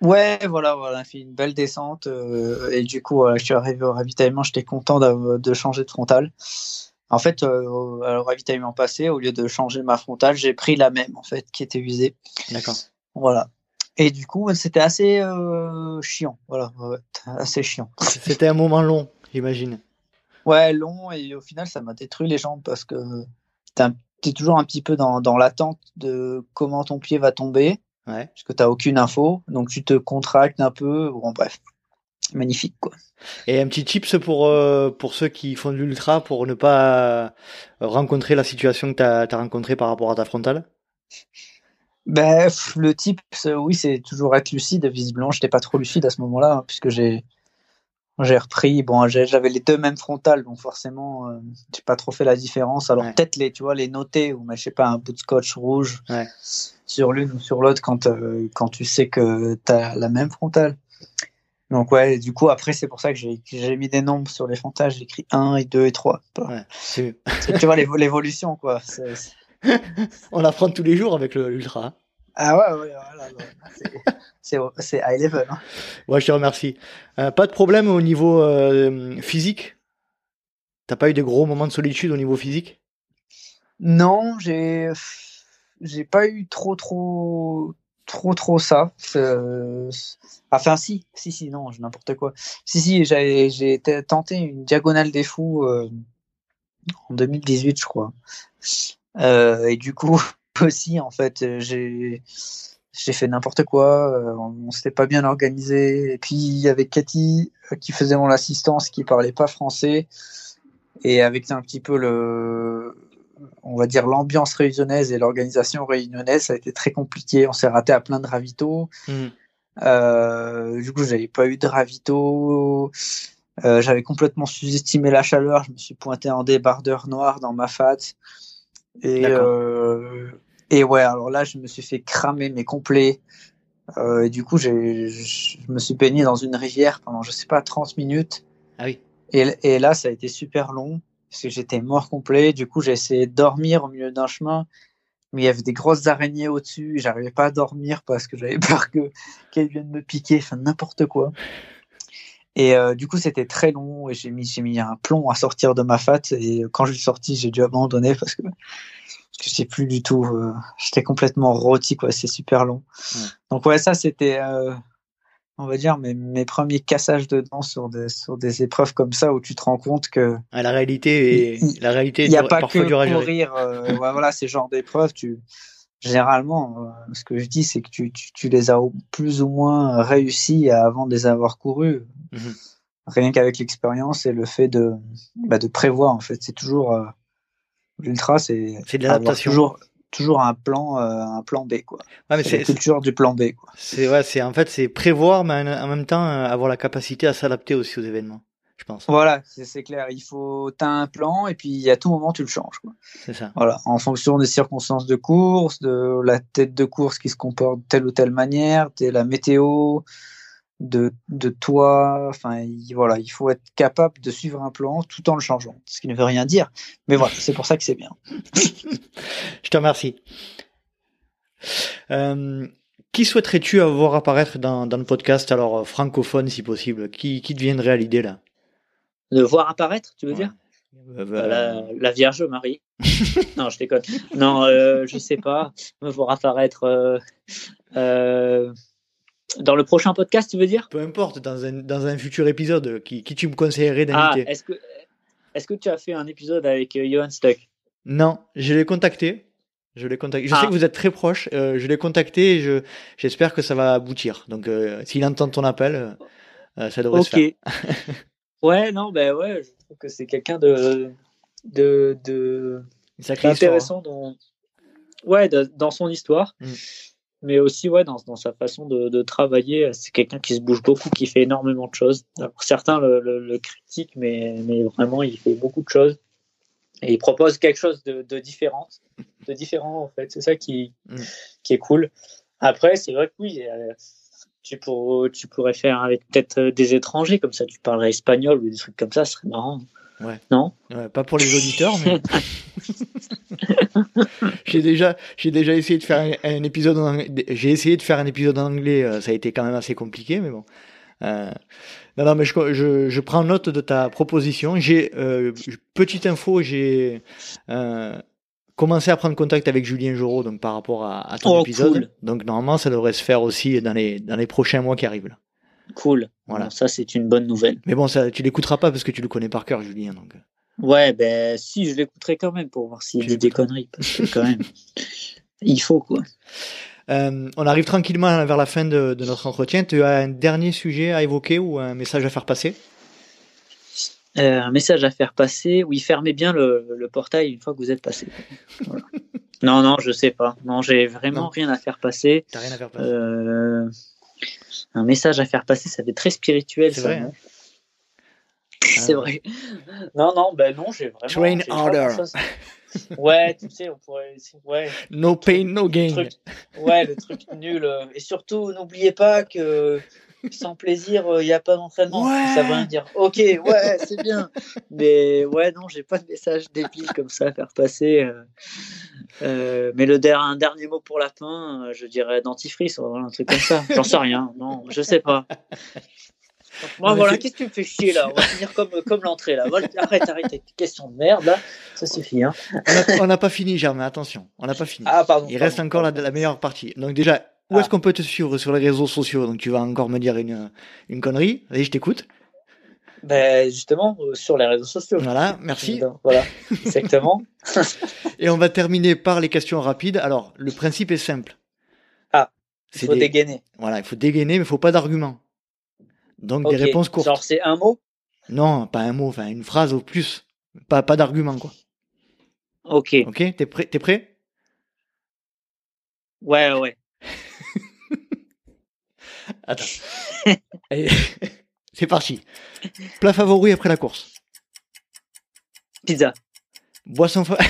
Ouais, voilà, voilà, fait une belle descente euh, et du coup, je suis arrivé au ravitaillement, j'étais content de changer de frontale. En fait, euh, au ravitaillement passé, au lieu de changer ma frontale, j'ai pris la même en fait qui était usée. D'accord. Voilà. Et du coup, c'était assez euh, chiant, voilà, assez chiant. C'était un moment long, j'imagine. Ouais, long et au final, ça m'a détruit les jambes parce que t'es toujours un petit peu dans, dans l'attente de comment ton pied va tomber. Ouais. Parce que tu n'as aucune info, donc tu te contractes un peu. Bon, bref, magnifique quoi. Et un petit tips pour, euh, pour ceux qui font de l'ultra pour ne pas rencontrer la situation que tu as, as rencontrée par rapport à ta frontale? Ben, Le tips, oui, c'est toujours être lucide. Visiblement, je n'étais pas trop lucide à ce moment-là, hein, puisque j'ai j'ai repris, bon, j'avais les deux mêmes frontales, donc forcément, euh, j'ai pas trop fait la différence. Alors peut-être les, tu vois, les noter ou, mais je sais pas, un bout de scotch rouge sur l'une ou sur l'autre quand euh, quand tu sais que tu as la même frontale. Donc ouais, du coup après c'est pour ça que j'ai mis des nombres sur les frontales, j'ai écrit 1 et 2 et 3. Ouais, tu vois l'évolution quoi. On apprend tous les jours avec l'ultra. Hein. Ah ouais, ouais voilà, c'est high level. Hein. Ouais, je te remercie. Euh, pas de problème au niveau euh, physique? T'as pas eu de gros moments de solitude au niveau physique? Non, j'ai j'ai pas eu trop trop trop trop ça. Euh, Enfin si, si si non, n'importe quoi. Si si, j'ai tenté une diagonale des fous euh, en 2018, je crois. Euh, et du coup aussi en fait, j'ai fait n'importe quoi. Euh, on, s'était pas bien organisé. Et puis avec Cathy qui faisait mon assistance, qui parlait pas français, et avec un petit peu le on va dire l'ambiance réunionnaise et l'organisation réunionnaise, ça a été très compliqué. On s'est raté à plein de ravitaux. Mmh. Euh, du coup, j'avais pas eu de ravito. Euh, j'avais complètement sous-estimé la chaleur. Je me suis pointé en débardeur noir dans ma fat. Et, euh, et ouais, alors là, je me suis fait cramer mes complets. Et du coup, j'ai, je me suis baigné dans une rivière pendant, je sais pas, 30 minutes. Ah oui. Et, et là, ça a été super long parce que j'étais mort complet. Du coup, j'ai essayé de dormir au milieu d'un chemin mais il y avait des grosses araignées au-dessus. J'arrivais pas à dormir parce que j'avais peur que qu'elles viennent me piquer, enfin n'importe quoi. Et euh, du coup, c'était très long et j'ai mis j'ai mis un plomb à sortir de ma fat et quand je suis sorti, j'ai dû abandonner parce que parce que c'est plus du tout. Euh, j'étais complètement rôti quoi. C'est super long. Donc ouais, ça c'était. Euh, on va dire, mes, mes premiers cassages de dents sur des, sur des épreuves comme ça où tu te rends compte que. Ah, la réalité est, la réalité il n'y a pas que courir, euh, voilà, ces genres d'épreuves, tu, généralement, euh, ce que je dis, c'est que tu, tu, tu, les as plus ou moins réussi avant de les avoir courus. Mhm. Rien qu'avec l'expérience et le fait de, bah, de prévoir, en fait. C'est toujours, euh, l'ultra, c'est. C'est de l'adaptation. Toujours, toujours un plan euh, un plan B quoi. Ouais, mais c'est la culture du plan B quoi. C'est ouais, c'est en fait c'est prévoir mais en même temps euh, avoir la capacité à s'adapter aussi aux événements, je pense. Voilà, c'est clair, il faut t'as un plan et puis à tout moment tu le changes. C'est ça. Voilà, en fonction des circonstances de course, de la tête de course qui se comporte de telle ou telle manière, de la météo, de, de toi. Enfin, voilà, il faut être capable de suivre un plan tout en le changeant, ce qui ne veut rien dire. Mais voilà, c'est pour ça que c'est bien. Je te remercie. Euh, qui souhaiterais-tu avoir apparaître dans, dans le podcast, alors euh, francophone si possible? Qui, qui te viendrait à l'idée là? De voir apparaître, tu veux dire? Euh, bah, la, Vierge Marie. non, je déconne. Non, je sais pas. Me voir apparaître. Dans le prochain podcast, tu veux dire? Peu importe, dans un, dans un futur épisode, qui, qui tu me conseillerais d'inviter ah, Est-ce que, est que tu as fait un épisode avec euh, Johan Stuck? Non, je l'ai contacté. Je l'ai contacté. Je sais ah. que vous êtes très proches. Euh, je l'ai contacté et je, j'espère que ça va aboutir. Donc, euh, s'il entend ton appel, ça devrait se faire. ouais, non, ben ouais, je trouve que c'est quelqu'un de, de, de, intéressant hein. dans, ouais, dans son histoire. Mm mais aussi ouais, dans, dans sa façon de, de travailler. C'est quelqu'un qui se bouge beaucoup, qui fait énormément de choses. certains le, le, critiquent, mais, mais vraiment, il fait beaucoup de choses. Et il propose quelque chose de, de différent, de différent en fait. C'est ça qui, mm. qui est cool. Après, c'est vrai que oui, euh, tu, pour, tu pourrais faire avec peut-être des étrangers, comme ça tu parlerais espagnol ou des trucs comme ça, ce serait marrant. Ouais. Non Pas pour les auditeurs, mais. j'ai déjà, j'ai déjà essayé de faire un, épisode en anglais. J'ai essayé de faire un épisode en anglais. Euh, ça a été quand même assez compliqué, mais bon. Euh, non, non, mais je, je, je, prends note de ta proposition. J'ai euh, petite info, j'ai euh, commencé à prendre contact avec Julien Jorot donc par rapport à, à ton oh, épisode. Donc normalement, ça devrait se faire aussi dans les dans les prochains mois qui arrivent. Là. Cool. Voilà. ça, c'est une bonne nouvelle. Mais bon, ça, tu l'écouteras pas parce que tu le connais par cœur, Julien. Donc. Ouais, ben si, je l'écouterai quand même pour voir s'il dit des conneries. Parce que quand même, il faut quoi. Euh, on arrive tranquillement vers la fin de, de, notre entretien. Tu as un dernier sujet à évoquer ou un message à faire passer? Euh, Un message à faire passer. Oui, fermez bien le, le portail une fois que vous êtes passé. non, non, je sais pas. Non, j'ai vraiment rien à faire passer. T'as rien à faire passer. Euh, un message à faire passer, ça fait très spirituel. C'est vrai. Hein. C'est vrai. Non, non, ben non, j'ai vraiment. Train harder. Ouais, tu sais, on pourrait. Ouais. No pain, no gain. Ouais, le truc nul. Euh, et surtout, n'oubliez pas que sans plaisir, il euh, n'y a pas d'entraînement. Ça veut rien dire. Ok, ouais, c'est bien. Mais ouais, non, j'ai pas de message débile comme ça à faire passer. Euh, mais le un dernier mot pour la fin, je dirais dentifrice, un truc comme ça. J'en sais rien. Non, je sais pas. Moi, voilà, qu'est-ce que tu me fais chier là? On va finir comme, comme l'entrée là. Arrête, arrête avec tes questions de merde là. Ça suffit. Hein. On n'a pas fini, Germain, attention. On n'a pas fini. Ah, pardon. Il reste encore la, la, meilleure partie. Donc, déjà, où Ah. est-ce qu'on peut te suivre sur les réseaux sociaux? Donc tu vas encore me dire une, une connerie. Allez, je t'écoute. Ben, justement, euh, sur les réseaux sociaux. Voilà, merci. Voilà, exactement. Et on va terminer par les questions rapides. Alors, le principe est simple. Ah, Il faut des- dégainer. Voilà, il faut dégainer, mais il faut pas d'arguments. Donc des réponses courtes. Genre, c'est un mot? Non, pas un mot, enfin une phrase au plus. Pas, pas d'argument, quoi. Ok. Ok T'es prêt, t'es prêt? Ouais, ouais. Attends. C'est parti. Plat favori après la course. Pizza. Boisson fa...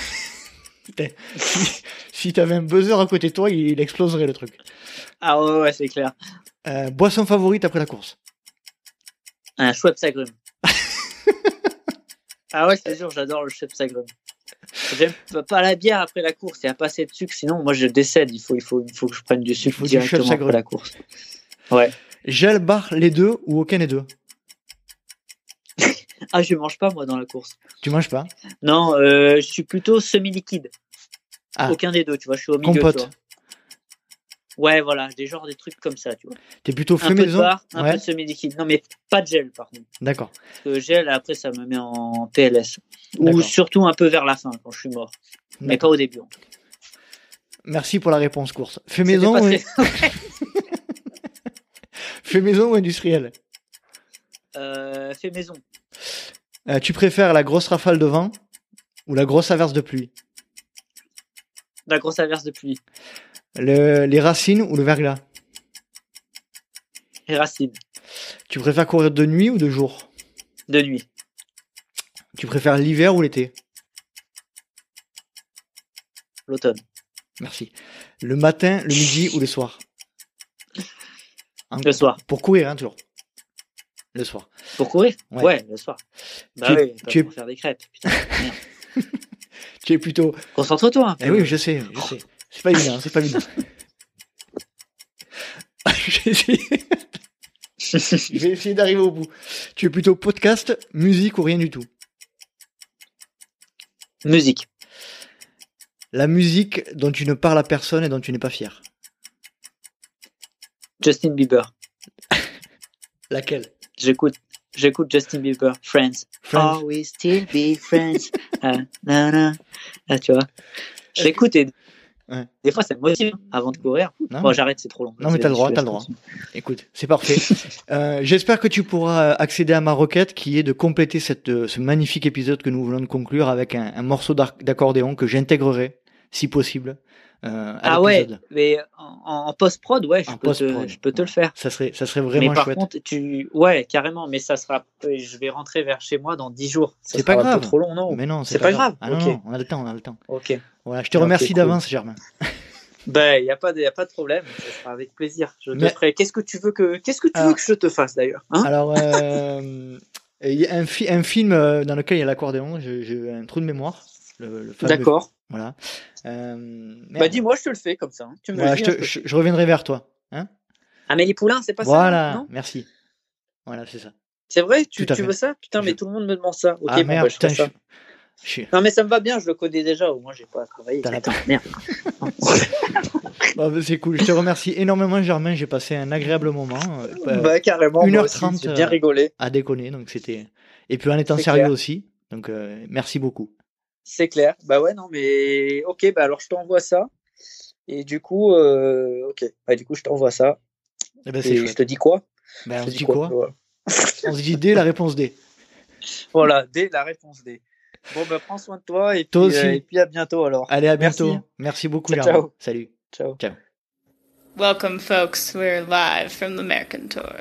Si, si t'avais un buzzer à côté de toi, il exploserait le truc. Ah ouais, ouais, c'est clair. Euh, boisson favorite après la course. Un Schweppes agrumes. ah ouais, c'est sûr, j'adore le Schweppes agrumes. J'aime pas- la bière après la course, il n'y a pas assez de sucre, sinon moi je décède, il faut, il faut, il faut que je prenne du sucre directement après la course. Ouais. Gel, bar, les deux ou aucun des deux? Ah, je mange pas moi dans la course. Tu manges pas? Non, euh, je suis plutôt semi-liquide. Ah. Aucun des deux, tu vois, je suis au milieu. Compote. tu vois. Ouais, voilà, des genres des trucs comme ça, tu vois. T'es plutôt Un fait peu de bar, un Ouais, peu de semi-liquide. Non, mais pas de gel par contre. d'accord. Parce que gel, après, ça me met en PLS. Ou surtout un peu vers la fin, quand je suis mort. Mais pas au début. en cas. Merci pour la réponse. Fait ou... très- fait maison ou industriel Euh, fait maison. Euh, Tu préfères la grosse rafale de vent ou la grosse averse de pluie La grosse averse de pluie. Le- Les racines ou le verglas Et racine. Tu préfères courir de nuit ou de jour De nuit. Tu préfères l'hiver ou l'été L'automne. Merci. Le matin, le midi ou le soir Hein, Le soir. Pour courir, hein, toujours. Le soir. Pour courir? Ouais. Ouais, le soir. Bah Tu tu es- pour faire des crêpes. Putain. Tu es plutôt. Concentre-toi. un Eh oui, je sais, je sais. C'est pas évident, c'est pas évident. Je vais essayer d'arriver au bout. Tu es plutôt podcast, musique ou rien du tout? Musique. La musique dont tu ne parles à personne et dont tu n'es pas fier. Justin Bieber. Laquelle? J'écoute. J'écoute Justin Bieber. Friends. Friends. Are we still be friends? Ah, na. Ah, tu vois. Je l'écoute et Ouais. des fois ça me motive avant de courir. Non, Bon, mais- j'arrête, c'est trop long. Non, mais t'as le droit, t'as le droit. Écoute, c'est parfait. Euh, J'espère que tu pourras accéder à ma requête qui est de compléter cette, euh, ce magnifique épisode que nous venons de conclure avec un, un morceau d'accordéon que j'intégrerai, si possible. Euh, Ah ouais, mais en, en post-prod, ouais, je En peux, te, je peux te le faire. Ça serait, ça serait Mais vraiment par chouette. contre, tu, ouais, carrément, mais ça sera, je vais rentrer vers chez moi dans 10 jours. C'est pas un peu grave. trop long, non? Mais non, C'est pas grave, Ah non, ok. non, on a le temps, on a le temps. Ok. Voilà, je te remercie cool. d'avance, Germain. Ben, il y a pas de, y a pas de problème. Sera avec plaisir. Je te Mais- ferai. Qu'est-ce que tu veux que, qu'est-ce que tu Alors- veux que je te fasse d'ailleurs? Hein? Alors, euh, il y a un, fi- un film euh, dans lequel il y a l'accordéon, j'ai un trou de mémoire. Le, le fameux- D'accord. Voilà. Euh. Bah, dis-moi, je te le fais comme ça. hein. Tu me Voilà, le je, te- reviendrai vers toi. Hein Amélie Poulain, c'est pas ça? voilà, merci. Voilà, c'est ça. C'est vrai? Tu, veux ça? Putain, mais tout le monde me demande ça. Ok, ah bon, merde, bah, je putain, ça. Non, mais ça me va bien, je le connais déjà. Au moins, j'ai pas à travailler. Attends, merde. Bah, c'est cool. Je te remercie énormément, Germain. J'ai passé un agréable moment euh, bah, carrément. moi aussi, 1h30, J'ai bien euh, rigolé. à déconner. Donc c'était. Et puis en étant sérieux clair. aussi. Donc euh, merci beaucoup. C'est clair. Bah ouais, non, mais ok, bah alors je t'envoie ça. Et du coup, euh, ok, bah du coup, je t'envoie ça. Eh ben, Et c'est je chouette. te dis quoi? Ben, Je on te se dit quoi Voilà. On se dit D, la réponse D. Voilà, D, la réponse D. Bon, bah prends soin de toi et puis, Toi aussi. euh, et puis à bientôt alors. Allez, à bientôt. Merci beaucoup, Ciao, Germain. ciao. Salut. Ciao. Welcome, folks. We're live from the Mercantor.